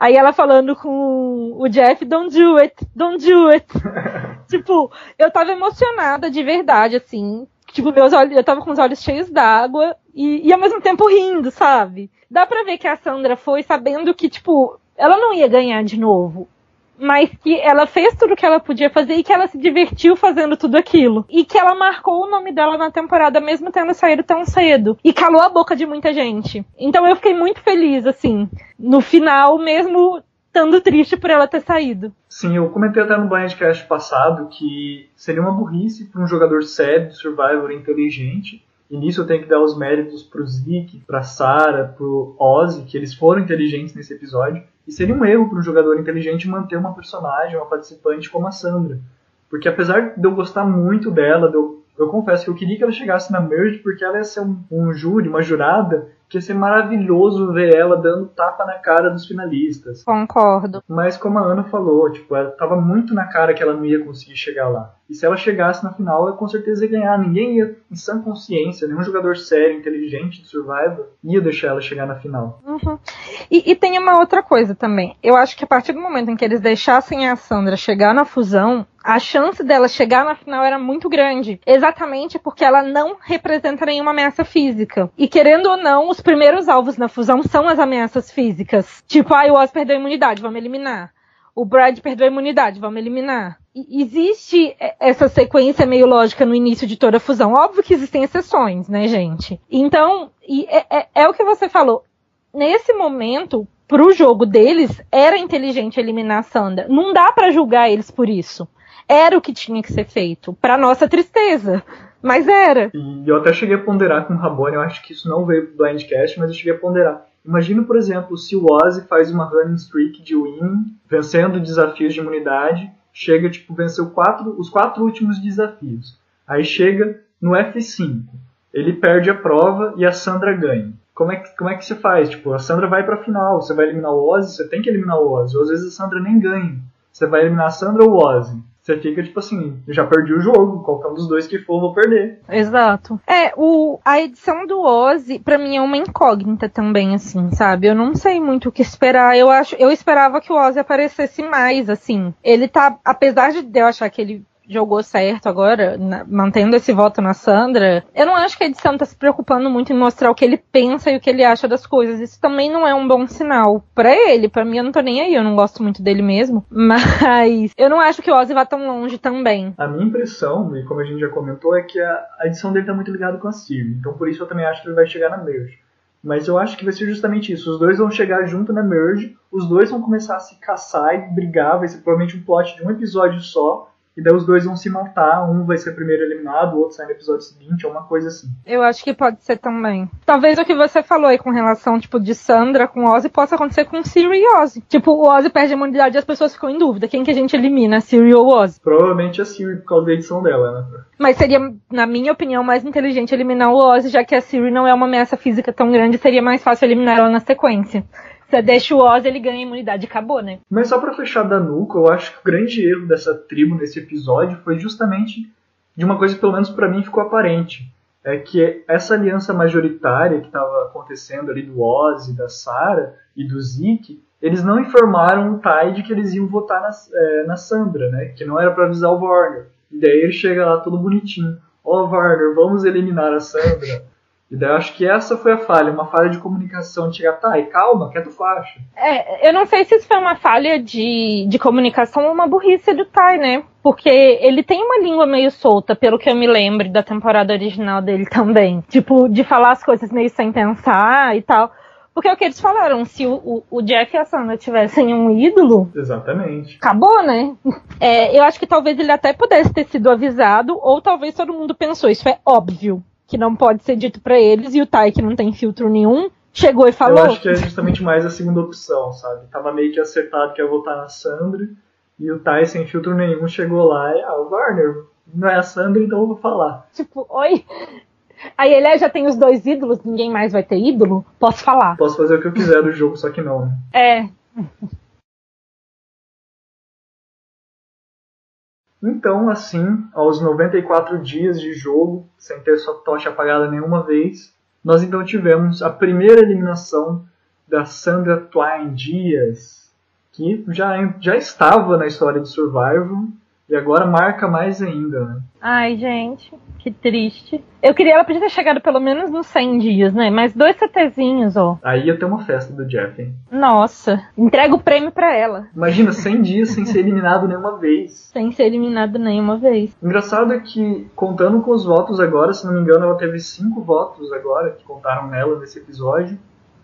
Aí ela falando com o Jeff, don't do it, don't do it. (laughs) tipo, eu tava emocionada de verdade, assim. Tipo, meus olhos, eu tava com os olhos cheios d'água e, e ao mesmo tempo rindo, sabe? Dá pra ver que a Sandra foi sabendo que, tipo, ela não ia ganhar de novo mas que ela fez tudo o que ela podia fazer e que ela se divertiu fazendo tudo aquilo. E que ela marcou o nome dela na temporada, mesmo tendo saído tão cedo. E calou a boca de muita gente. Então eu fiquei muito feliz, assim, no final, mesmo estando triste por ela ter saído. Sim, eu comentei até no Blindcast passado que seria uma burrice para um jogador sério Survivor inteligente e nisso eu tenho que dar os méritos pro Zeke, pra Sarah, pro Ozzy, que eles foram inteligentes nesse episódio. E seria um erro para um jogador inteligente manter uma personagem, uma participante como a Sandra. Porque apesar de eu gostar muito dela, eu, eu confesso que eu queria que ela chegasse na Merge porque ela ia ser um, um júri, uma jurada que ia ser maravilhoso ver ela dando tapa na cara dos finalistas. Concordo. Mas como a Ana falou, tipo, ela tava muito na cara que ela não ia conseguir chegar lá. E se ela chegasse na final, ela com certeza ia ganhar. Ninguém ia, em sã consciência, nenhum jogador sério, inteligente de Survivor ia deixar ela chegar na final. Uhum. E, e, tem uma outra coisa também. Eu acho que a partir do momento em que eles deixassem a Sandra chegar na fusão, a chance dela chegar na final era muito grande. Exatamente porque ela não representa nenhuma ameaça física. E querendo ou não, os primeiros alvos na fusão são as ameaças físicas. Tipo, ah, o Oz perdeu a imunidade, vamos eliminar. O Brad perdeu a imunidade, vamos eliminar. E existe essa sequência meio lógica no início de toda a fusão. Óbvio que existem exceções, né, gente? Então, é, é, é o que você falou. Nesse momento, pro jogo deles, era inteligente eliminar a Sandra. Não dá para julgar eles por isso. Era o que tinha que ser feito, para nossa tristeza. Mas era. E eu até cheguei a ponderar com o Rabone, eu acho que isso não veio do Blindcast, mas eu cheguei a ponderar. Imagina, por exemplo, se o Ozzy faz uma running streak de win, vencendo desafios de imunidade, chega, tipo, venceu quatro, os quatro últimos desafios. Aí chega no F5. Ele perde a prova e a Sandra ganha. Como é que, como é que você faz? Tipo, a Sandra vai pra final, você vai eliminar o Ozzy, você tem que eliminar o Ozzy. Ou às vezes a Sandra nem ganha. Você vai eliminar a Sandra ou o Ozzy você fica tipo assim, já perdi o jogo, qualquer um dos dois que for, vou perder. Exato. É, o, a edição do Ozzy, pra mim, é uma incógnita também, assim, sabe? Eu não sei muito o que esperar. Eu acho, eu esperava que o Ozzy aparecesse mais, assim. Ele tá, apesar de eu achar que ele jogou certo agora, na, mantendo esse voto na Sandra, eu não acho que a edição tá se preocupando muito em mostrar o que ele pensa e o que ele acha das coisas. Isso também não é um bom sinal para ele. Para mim, eu não tô nem aí, eu não gosto muito dele mesmo. (laughs) Mas eu não acho que o Ozzy vá tão longe também. A minha impressão, e como a gente já comentou, é que a, a edição dele tá muito ligada com a Siri. Então por isso eu também acho que ele vai chegar na Merge. Mas eu acho que vai ser justamente isso. Os dois vão chegar junto na Merge, os dois vão começar a se caçar e brigar, vai ser provavelmente um plot de um episódio só e daí os dois vão se matar, um vai ser primeiro eliminado, o outro sai no episódio seguinte, ou uma coisa assim. Eu acho que pode ser também. Talvez o que você falou aí com relação, tipo, de Sandra com Ozzy possa acontecer com Siri e Ozzy. Tipo, o Ozzy perde a imunidade e as pessoas ficam em dúvida. Quem que a gente elimina, Siri ou Ozzy? Provavelmente a Siri, por causa da edição dela, né? Mas seria, na minha opinião, mais inteligente eliminar o Ozzy, já que a Siri não é uma ameaça física tão grande, seria mais fácil eliminar ela na sequência. Você deixa o Oz, ele ganha imunidade e acabou, né? Mas só pra fechar da nuca, eu acho que o grande erro dessa tribo nesse episódio foi justamente de uma coisa que pelo menos para mim ficou aparente. É que essa aliança majoritária que estava acontecendo ali do Oz, da Sarah e do Zeke, eles não informaram o Ty de que eles iam votar na, é, na Sandra, né? Que não era para avisar o Warner. E daí ele chega lá todo bonitinho. Ó, oh, Warner, vamos eliminar a Sandra. E daí eu acho que essa foi a falha, uma falha de comunicação de chegar, tá, e calma, que é tu faixa. É, eu não sei se isso foi uma falha de, de comunicação ou uma burrice do Tai, né? Porque ele tem uma língua meio solta, pelo que eu me lembro da temporada original dele também. Tipo, de falar as coisas meio sem pensar e tal. Porque é o que eles falaram, se o, o, o Jack e a Sandra tivessem um ídolo. Exatamente. Acabou, né? É, eu acho que talvez ele até pudesse ter sido avisado, ou talvez todo mundo pensou, isso é óbvio que não pode ser dito para eles, e o Tai, que não tem filtro nenhum, chegou e falou. Eu acho que é justamente mais a segunda opção, sabe? Tava meio que acertado que ia votar na Sandra, e o Tai, sem filtro nenhum, chegou lá e, ah, o Warner, não é a Sandra, então eu vou falar. Tipo, oi? Aí ele é, já tem os dois ídolos, ninguém mais vai ter ídolo? Posso falar. Posso fazer o que eu quiser do jogo, só que não, né? É. Então, assim, aos 94 dias de jogo, sem ter sua tocha apagada nenhuma vez, nós então tivemos a primeira eliminação da Sandra Twine Dias, que já, já estava na história de Survival e agora marca mais ainda, né? Ai, gente, que triste. Eu queria ela podia ter chegado pelo menos nos 100 dias, né? Mas dois CTzinhos, ó. Aí ia ter uma festa do Jeff, hein? Nossa, entrega o prêmio pra ela. Imagina, 100 dias sem ser eliminado nenhuma vez. (laughs) Sem ser eliminado nenhuma vez. Engraçado é que, contando com os votos agora, se não me engano, ela teve 5 votos agora, que contaram nela nesse episódio.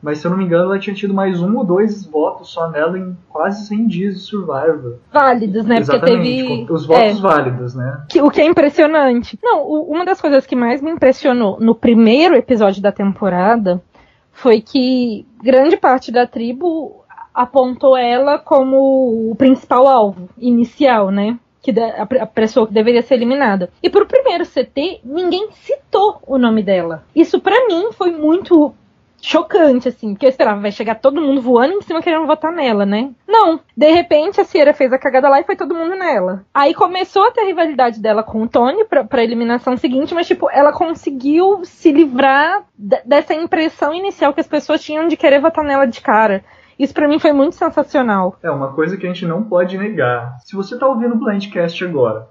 Mas se eu não me engano, ela tinha tido mais um ou dois votos só nela em quase 100 dias de Survivor. Válidos, né? Exatamente, Porque teve. Os votos é, válidos, né? Que, o que é impressionante. Não, o, uma das coisas que mais me impressionou no primeiro episódio da temporada foi que grande parte da tribo apontou ela como o principal alvo inicial, né? Que a pessoa que deveria ser eliminada. E pro primeiro CT, ninguém citou o nome dela. Isso para mim foi muito chocante, assim, porque eu esperava, vai chegar todo mundo voando em cima querendo votar nela, né? Não. De repente a Sierra fez a cagada lá e foi todo mundo nela. Aí começou a ter a rivalidade dela com o Tony pra, pra eliminação seguinte, mas, tipo, ela conseguiu se livrar dessa impressão inicial que as pessoas tinham de querer votar nela de cara. Isso para mim foi muito sensacional. É uma coisa que a gente não pode negar. Se você tá ouvindo o Blindcast agora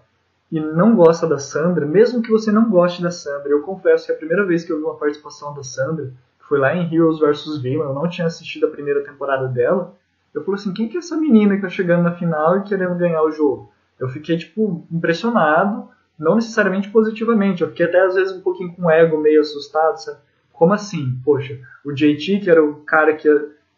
e não gosta da Sandra, mesmo que você não goste da Sandra, eu confesso que a primeira vez que eu vi uma participação da Sandra, foi lá em Heroes vs Villain, eu não tinha assistido a primeira temporada dela. Eu falei assim, quem que é essa menina que tá chegando na final e querendo ganhar o jogo? Eu fiquei, tipo, impressionado, não necessariamente positivamente, eu fiquei até às vezes um pouquinho com o ego meio assustado, sabe? Como assim? Poxa, o JT, que era o cara que,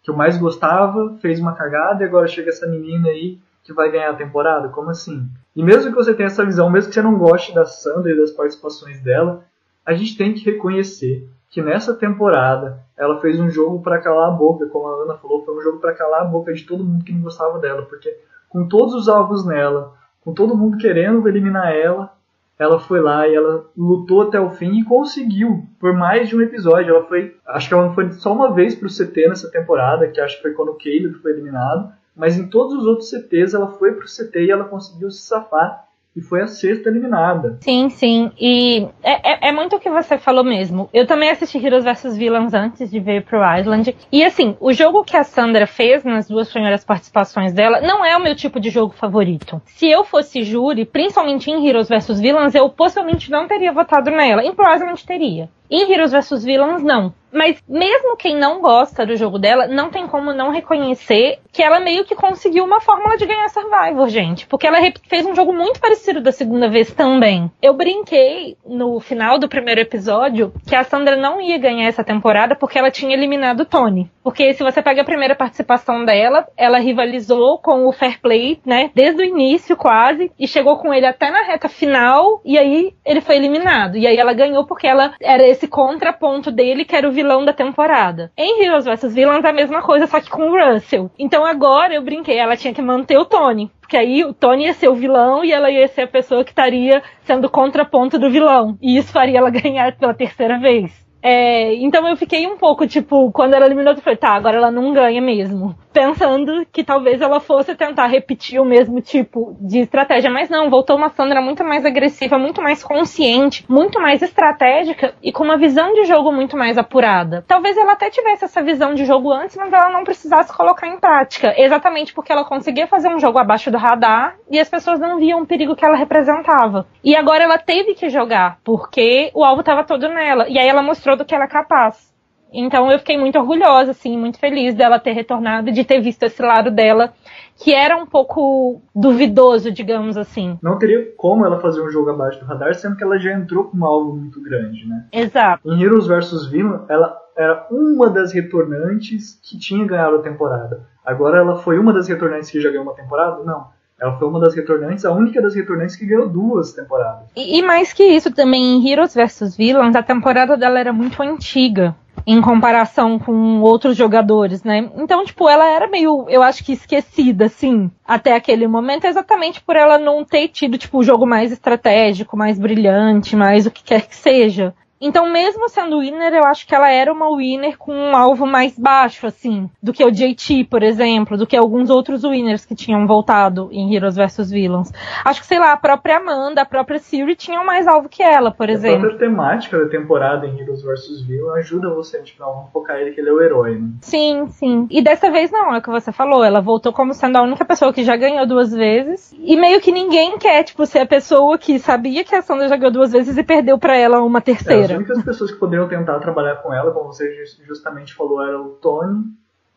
que eu mais gostava, fez uma cagada e agora chega essa menina aí que vai ganhar a temporada? Como assim? E mesmo que você tenha essa visão, mesmo que você não goste da Sandra e das participações dela, a gente tem que reconhecer que nessa temporada ela fez um jogo para calar a boca, como a Ana falou, foi um jogo para calar a boca de todo mundo que não gostava dela, porque com todos os alvos nela, com todo mundo querendo eliminar ela, ela foi lá e ela lutou até o fim e conseguiu por mais de um episódio. Ela foi, acho que ela não foi só uma vez pro CT nessa temporada, que acho que foi quando o Caleb foi eliminado, mas em todos os outros CTs ela foi pro CT e ela conseguiu se safar e foi a sexta eliminada. Sim, sim. E é, é, é, muito o que você falou mesmo. Eu também assisti Heroes vs Villains antes de ver pro Island. E assim, o jogo que a Sandra fez nas duas primeiras participações dela não é o meu tipo de jogo favorito. Se eu fosse júri, principalmente em Heroes vs Villains, eu possivelmente não teria votado nela. Em Pro Island teria. Em Heroes vs Villains, não. Mas mesmo quem não gosta do jogo dela, não tem como não reconhecer que ela meio que conseguiu uma fórmula de ganhar Survivor, gente. Porque ela fez um jogo muito parecido da segunda vez também. Eu brinquei no final do primeiro episódio que a Sandra não ia ganhar essa temporada porque ela tinha eliminado o Tony. Porque se você pega a primeira participação dela, ela rivalizou com o Fair Play, né? Desde o início quase. E chegou com ele até na reta final. E aí ele foi eliminado. E aí ela ganhou porque ela era esse contraponto dele que era o vilão da temporada. Em Heroes vs Villains a mesma coisa, só que com o Russell. Então agora eu brinquei, ela tinha que manter o Tony. Porque aí o Tony ia ser o vilão e ela ia ser a pessoa que estaria sendo contraponto do vilão. E isso faria ela (laughs) ganhar pela terceira vez. É, então eu fiquei um pouco, tipo, quando ela eliminou, eu falei, tá, agora ela não ganha mesmo. Pensando que talvez ela fosse tentar repetir o mesmo tipo de estratégia. Mas não, voltou uma Sandra muito mais agressiva, muito mais consciente, muito mais estratégica e com uma visão de jogo muito mais apurada. Talvez ela até tivesse essa visão de jogo antes, mas ela não precisasse colocar em prática. Exatamente porque ela conseguia fazer um jogo abaixo do radar e as pessoas não viam o perigo que ela representava. E agora ela teve que jogar, porque o alvo estava todo nela. E aí ela mostrou do que ela é capaz. Então eu fiquei muito orgulhosa, assim, muito feliz dela ter retornado, de ter visto esse lado dela, que era um pouco duvidoso, digamos assim. Não teria como ela fazer um jogo abaixo do radar, sendo que ela já entrou com algo muito grande, né? Exato. Em Heroes vs Villain, ela era uma das retornantes que tinha ganhado a temporada. Agora ela foi uma das retornantes que já ganhou uma temporada? Não. Ela foi uma das retornantes, a única das retornantes que ganhou duas temporadas. E, e mais que isso, também em Heroes vs Villains, a temporada dela era muito antiga em comparação com outros jogadores, né? Então, tipo, ela era meio, eu acho que esquecida, assim, até aquele momento, exatamente por ela não ter tido, tipo, o jogo mais estratégico, mais brilhante, mais o que quer que seja. Então, mesmo sendo winner, eu acho que ela era uma winner com um alvo mais baixo, assim, do que o JT, por exemplo, do que alguns outros winners que tinham voltado em Heroes vs Villains. Acho que, sei lá, a própria Amanda, a própria Siri tinham mais alvo que ela, por exemplo. A própria temática da temporada em Heroes vs Villains ajuda você, tipo, não, vamos focar ele que ele é o herói, né? Sim, sim. E dessa vez não, é o que você falou, ela voltou como sendo a única pessoa que já ganhou duas vezes. E meio que ninguém quer, tipo, ser a pessoa que sabia que a Sandra já ganhou duas vezes e perdeu para ela uma terceira. É, as únicas pessoas que poderiam tentar trabalhar com ela, como você justamente falou, era o Tony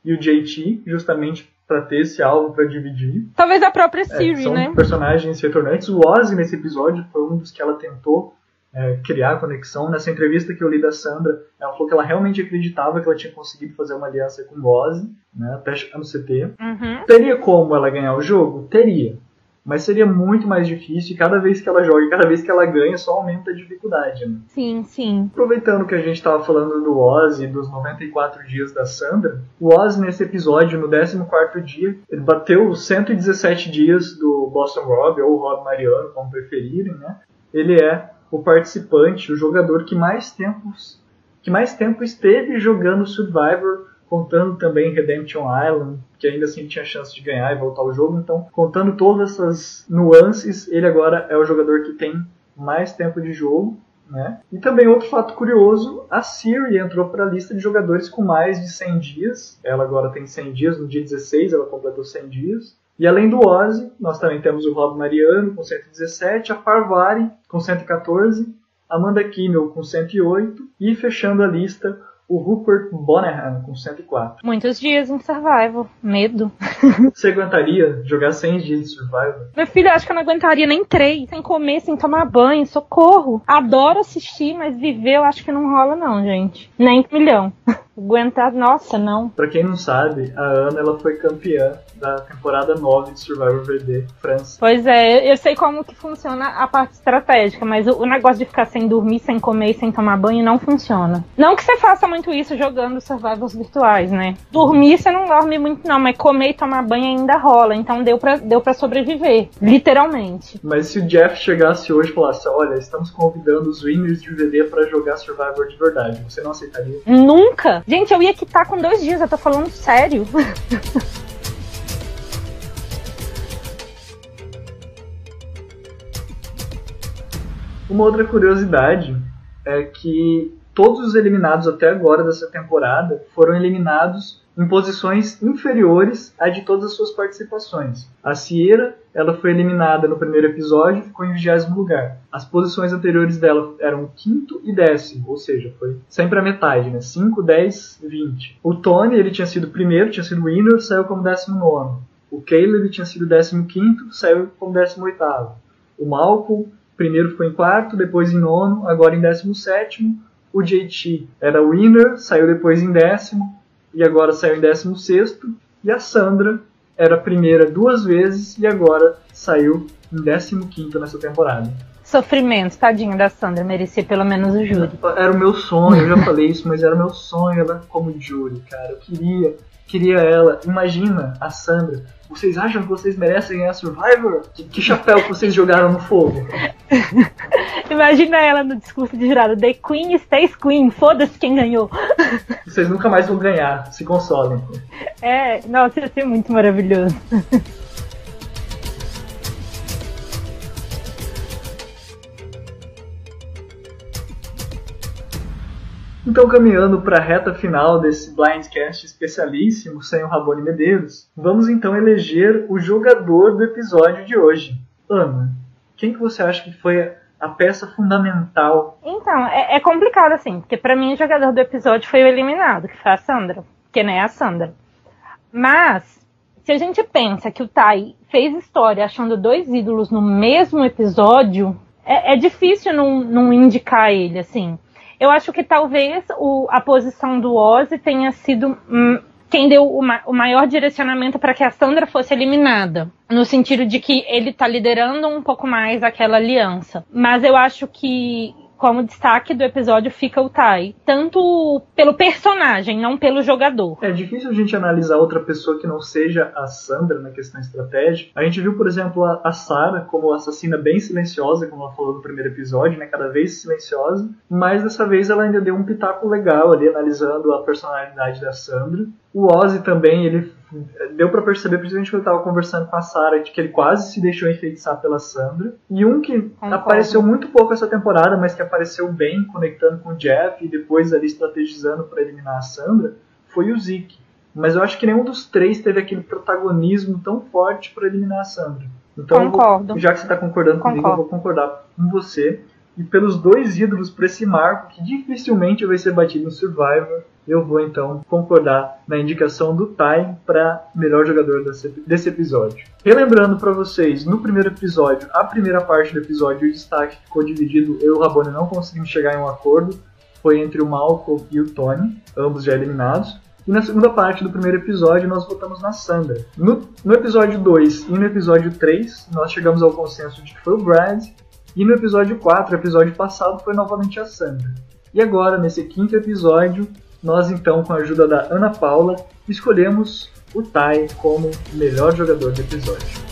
e o JT, justamente para ter esse alvo para dividir. Talvez a própria Siri, é, são né? personagens retornantes. O Ozzy nesse episódio foi um dos que ela tentou é, criar conexão. Nessa entrevista que eu li da Sandra, ela falou que ela realmente acreditava que ela tinha conseguido fazer uma aliança com o Ozzy, né, até chegar no CT. Uhum. Teria como ela ganhar o jogo? Teria mas seria muito mais difícil e cada vez que ela joga e cada vez que ela ganha só aumenta a dificuldade. Né? Sim, sim. Aproveitando que a gente estava falando do Ozzy dos 94 dias da Sandra, o Ozzy nesse episódio, no 14 dia, ele bateu os 117 dias do Boston Rob ou Rob Mariano, como preferirem, né? Ele é o participante, o jogador que mais tempos que mais tempo esteve jogando Survivor contando também Redemption Island, que ainda assim tinha chance de ganhar e voltar ao jogo. Então, contando todas essas nuances, ele agora é o jogador que tem mais tempo de jogo. Né? E também outro fato curioso, a Siri entrou para a lista de jogadores com mais de 100 dias. Ela agora tem 100 dias, no dia 16 ela completou 100 dias. E além do Ozzy, nós também temos o Rob Mariano com 117, a Parvari com 114, Amanda Kimmel com 108 e fechando a lista o Rupert Boneham com 104. Muitos dias em Survival. Medo. (laughs) Você aguentaria jogar 100 dias de Survival? Meu filho, acho que eu não aguentaria nem três. Sem comer, sem tomar banho. Socorro. Adoro assistir, mas viver eu acho que não rola não, gente. Nem um milhão. (laughs) aguentar. Nossa, não. Pra quem não sabe, a Ana ela foi campeã da temporada 9 de Survivor VD França. Pois é, eu sei como que funciona a parte estratégica, mas o, o negócio de ficar sem dormir, sem comer e sem tomar banho não funciona. Não que você faça muito isso jogando Survivors virtuais, né? Dormir você não dorme muito não, mas comer e tomar banho ainda rola, então deu pra, deu pra sobreviver, literalmente. Mas se o Jeff chegasse hoje e falasse, olha, estamos convidando os winners de VD para jogar Survivor de verdade, você não aceitaria? Nunca! Gente, eu ia quitar com dois dias, eu tô falando sério. (laughs) Uma outra curiosidade é que todos os eliminados até agora dessa temporada foram eliminados em posições inferiores à de todas as suas participações. A Sierra, ela foi eliminada no primeiro episódio e ficou em vigésimo lugar. As posições anteriores dela eram quinto e décimo, ou seja, foi sempre a metade, né? 5, 10, 20. O Tony, ele tinha sido primeiro, tinha sido winner, saiu como décimo nono. O Caleb tinha sido décimo quinto, saiu como décimo oitavo. O Malcolm primeiro ficou em quarto, depois em nono, agora em décimo sétimo. O JT era winner, saiu depois em décimo e agora saiu em décimo sexto. E a Sandra era primeira duas vezes e agora saiu em décimo quinto nessa temporada. Sofrimento, tadinho da Sandra, merecia pelo menos o júri. Era o meu sonho, eu já falei isso, mas era o meu sonho ela como júri, cara. Eu queria, queria ela. Imagina a Sandra vocês acham que vocês merecem ganhar Survivor? Que, que chapéu que vocês jogaram no fogo? (laughs) Imagina ela no discurso de jurado: The Queen stays Queen, foda-se quem ganhou. (laughs) Vocês nunca mais vão ganhar, se consolem. É, nossa, ia ser muito maravilhoso. (laughs) Então, caminhando para a reta final desse Blindcast especialíssimo sem o Rabone Medeiros, vamos então eleger o jogador do episódio de hoje. Ana, quem que você acha que foi a peça fundamental? Então, é, é complicado assim, porque para mim o jogador do episódio foi o eliminado, que foi a Sandra, que não é a Sandra. Mas, se a gente pensa que o Tai fez história achando dois ídolos no mesmo episódio, é, é difícil não, não indicar ele, assim. Eu acho que talvez o, a posição do Ozzy tenha sido hum, quem deu o, ma o maior direcionamento para que a Sandra fosse eliminada. No sentido de que ele está liderando um pouco mais aquela aliança. Mas eu acho que como destaque do episódio fica o Tai. Tanto pelo personagem, não pelo jogador. É difícil a gente analisar outra pessoa que não seja a Sandra na questão estratégica. A gente viu, por exemplo, a, Sarah como assassina bem silenciosa, como ela falou no primeiro episódio, né? Cada vez silenciosa. Mas dessa vez ela ainda deu um pitaco legal ali, analisando a personalidade da Sandra. O Ozzy também, ele deu para perceber, principalmente quando eu tava conversando com a Sarah, de que ele quase se deixou enfeitiçar pela Sandra. E um que Concordo. apareceu muito pouco essa temporada, mas que apareceu bem, conectando com o Jeff e depois ali estrategizando para eliminar a Sandra, foi o Zeke. Mas eu acho que nenhum dos três teve aquele protagonismo tão forte para eliminar a Sandra. Então, vou, já que você está concordando Concordo. comigo, eu vou concordar com você. E pelos dois ídolos para esse marco, que dificilmente vai ser batido no Survivor, eu vou então concordar na indicação do Ty para melhor jogador desse, desse episódio. Relembrando para vocês, no primeiro episódio, a primeira parte do episódio, o destaque ficou dividido, eu e o Rabone não conseguimos chegar em um acordo, foi entre o Malcolm e o Tony, ambos já eliminados. E na segunda parte do primeiro episódio, nós votamos na Sandra. No, no episódio 2 e no episódio 3, nós chegamos ao consenso de que foi o Brad. E no episódio 4, episódio passado, foi novamente a Sandra. E agora, nesse quinto episódio, nós então, com a ajuda da Ana Paula, escolhemos o Tai como melhor jogador do episódio.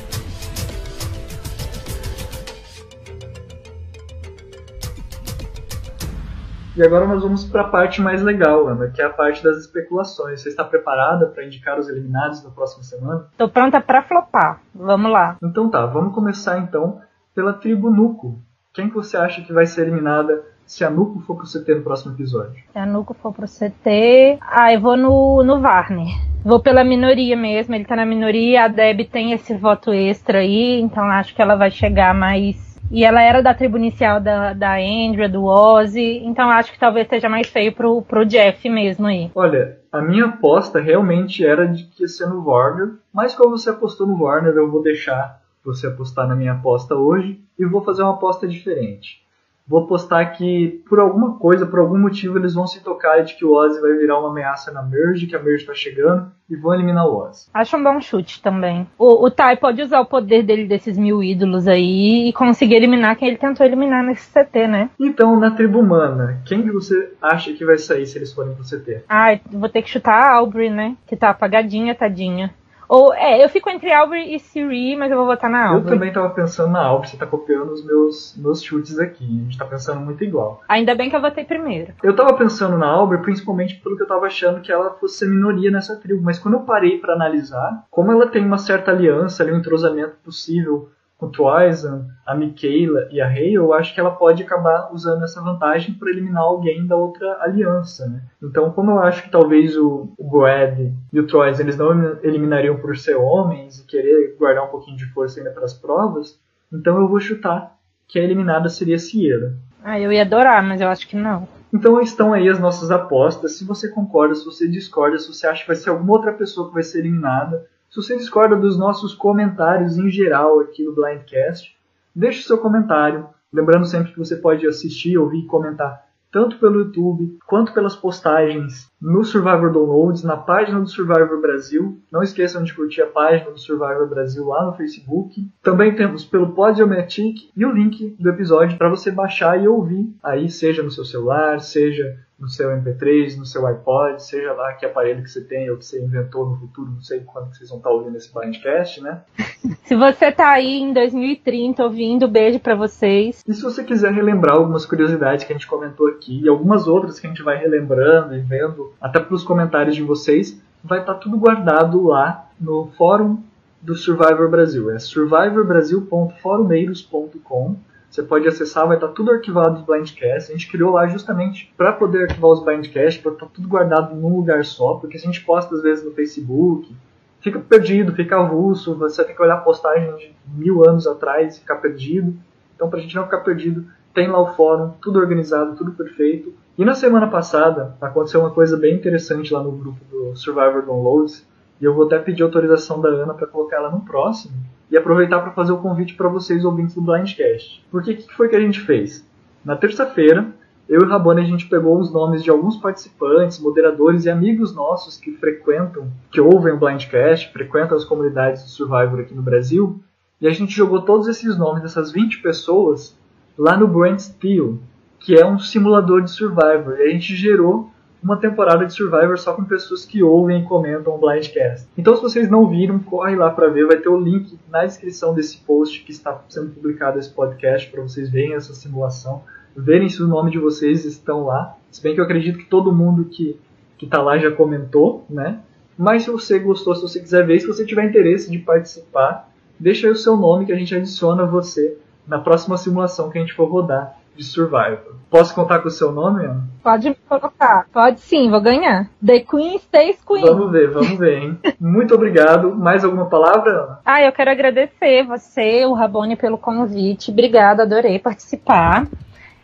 E agora nós vamos para a parte mais legal, Ana, que é a parte das especulações. Você está preparada para indicar os eliminados na próxima semana? Estou pronta para flopar. Vamos lá. Então tá, vamos começar então pela tribo Nuco. Quem que você acha que vai ser eliminada se a Nuco for pro CT no próximo episódio? Se a Nuco for pro CT. Ah, eu vou no, no Varner. Vou pela minoria mesmo, ele tá na minoria, a Deb tem esse voto extra aí, então acho que ela vai chegar mais. E ela era da tribo inicial da, da Andrea, do Ozzy, então acho que talvez seja mais feio pro, pro Jeff mesmo aí. Olha, a minha aposta realmente era de que ia ser no Warner, mas como você apostou no Warner, eu vou deixar você apostar na minha aposta hoje e vou fazer uma aposta diferente. Vou postar que por alguma coisa, por algum motivo, eles vão se tocar de que o Ozzy vai virar uma ameaça na Merge, que a Merge tá chegando, e vão eliminar o Ozzy. Acho um bom chute também. O, o Tai pode usar o poder dele desses mil ídolos aí e conseguir eliminar quem ele tentou eliminar nesse CT, né? Então, na tribo humana, quem que você acha que vai sair se eles forem pro CT? Ah, vou ter que chutar a Aubrey, né? Que tá apagadinha, tadinha. Ou, é, eu fico entre Aubrey e Siri, mas eu vou votar na Aubrey. Eu também tava pensando na Aubrey, você tá copiando os meus, meus chutes aqui. A gente tá pensando muito igual. Ainda bem que eu votei primeiro. Eu tava pensando na Aubrey principalmente pelo que eu tava achando que ela fosse ser minoria nessa tribo, mas quando eu parei para analisar, como ela tem uma certa aliança, ali, um entrosamento possível com o Twizen, a Michaela e a Rei, eu acho que ela pode acabar usando essa vantagem para eliminar alguém da outra aliança, né? Então, como eu acho que talvez o, o Goed e o Troyes eles não eliminariam por ser homens e querer guardar um pouquinho de força ainda para as provas, então eu vou chutar que a eliminada seria a Sierra. Ah, eu ia adorar, mas eu acho que não. Então estão aí as nossas apostas. Se você concorda, se você discorda, se você acha que vai ser alguma outra pessoa que vai ser eliminada, você discorda dos nossos comentários em geral aqui no Blindcast, deixe seu comentário. Lembrando sempre que você pode assistir, ouvir e comentar tanto pelo YouTube quanto pelas postagens no Survivor Downloads, na página do Survivor Brasil. Não esqueçam de curtir a página do Survivor Brasil lá no Facebook. Também temos pelo Podiomatic e o link do episódio para você baixar e ouvir aí, seja no seu celular, seja no seu MP3, no seu iPod, seja lá que aparelho que você tem ou que você inventou no futuro, não sei quando vocês vão estar ouvindo esse podcast, né? (laughs) Se você tá aí em 2030 ouvindo, beijo para vocês. E se você quiser relembrar algumas curiosidades que a gente comentou aqui e algumas outras que a gente vai relembrando e vendo, até pelos comentários de vocês, vai estar tá tudo guardado lá no fórum do Survivor Brasil. É survivorbrasil.forumeiros.com você pode acessar, vai estar tudo arquivado os blindcasts. A gente criou lá justamente para poder arquivar os blindcasts, para estar tudo guardado num lugar só, porque se a gente posta às vezes no Facebook, fica perdido, fica avulso, você tem que olhar a postagem de mil anos atrás e ficar perdido. Então, para a gente não ficar perdido, tem lá o fórum, tudo organizado, tudo perfeito. E na semana passada aconteceu uma coisa bem interessante lá no grupo do Survivor Downloads, e eu vou até pedir autorização da Ana para colocar ela no próximo e aproveitar para fazer o convite para vocês ouvintes do Blindcast. Porque o que foi que a gente fez? Na terça-feira, eu e o Rabone a gente pegou os nomes de alguns participantes, moderadores e amigos nossos que frequentam, que ouvem o Blindcast, frequentam as comunidades do Survivor aqui no Brasil, e a gente jogou todos esses nomes dessas 20 pessoas lá no Brand Steel, que é um simulador de Survivor. E a gente gerou uma temporada de Survivor só com pessoas que ouvem e comentam o Blindcast. Então, se vocês não viram, corre lá para ver. Vai ter o link na descrição desse post que está sendo publicado esse podcast para vocês verem essa simulação, verem se o nome de vocês estão lá. Se bem que eu acredito que todo mundo que que está lá já comentou, né? Mas se você gostou, se você quiser ver, se você tiver interesse de participar, deixa aí o seu nome que a gente adiciona você na próxima simulação que a gente for rodar de Survivor. Posso contar com o seu nome, Ana? Pode me colocar. Pode sim, vou ganhar. The Queen stays Queen. Vamos ver, vamos ver, hein? (laughs) Muito obrigado. Mais alguma palavra, Ana? Ah, eu quero agradecer você, o Rabone, pelo convite. Obrigada, adorei participar.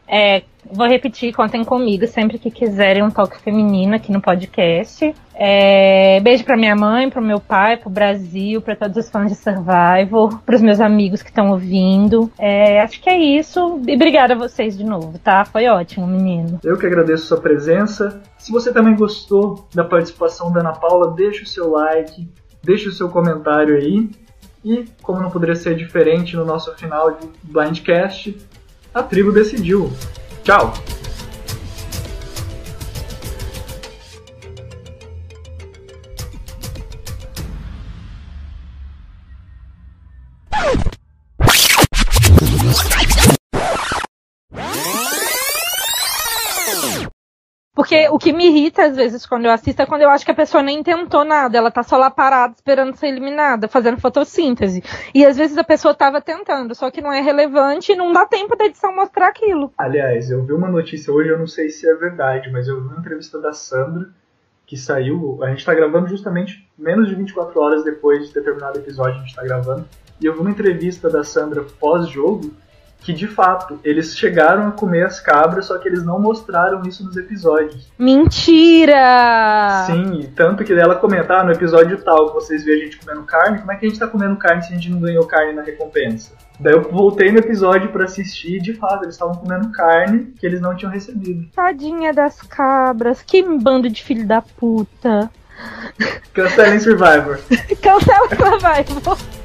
É, vou repetir, contem comigo sempre que quiserem um toque feminino aqui no podcast. É, beijo para minha mãe, para meu pai, para o Brasil, para todos os fãs de Survival, para os meus amigos que estão ouvindo. É, acho que é isso. E obrigada a vocês de novo, tá? Foi ótimo, menino. Eu que agradeço sua presença. Se você também gostou da participação da Ana Paula, deixa o seu like, deixa o seu comentário aí. E, como não poderia ser diferente no nosso final de Blindcast, a tribo decidiu. Tchau! Porque o que me irrita às vezes quando eu assisto é quando eu acho que a pessoa nem tentou nada, ela tá só lá parada esperando ser eliminada, fazendo fotossíntese. E às vezes a pessoa tava tentando, só que não é relevante e não dá tempo da edição mostrar aquilo. Aliás, eu vi uma notícia hoje, eu não sei se é verdade, mas eu vi uma entrevista da Sandra que saiu, a gente tá gravando justamente menos de 24 horas depois de determinado episódio a gente tá gravando. E eu vi uma entrevista da Sandra pós-jogo que de fato eles chegaram a comer as cabras, só que eles não mostraram isso nos episódios. Mentira! Sim, tanto que ela comentar ah, no episódio tal que vocês viram a gente comendo carne, como é que a gente tá comendo carne se a gente não ganhou carne na recompensa? Daí eu voltei no episódio pra assistir e de fato eles estavam comendo carne que eles não tinham recebido. Tadinha das cabras, que bando de filho da puta. Cancelem Survivor. (laughs) Cancela Survivor.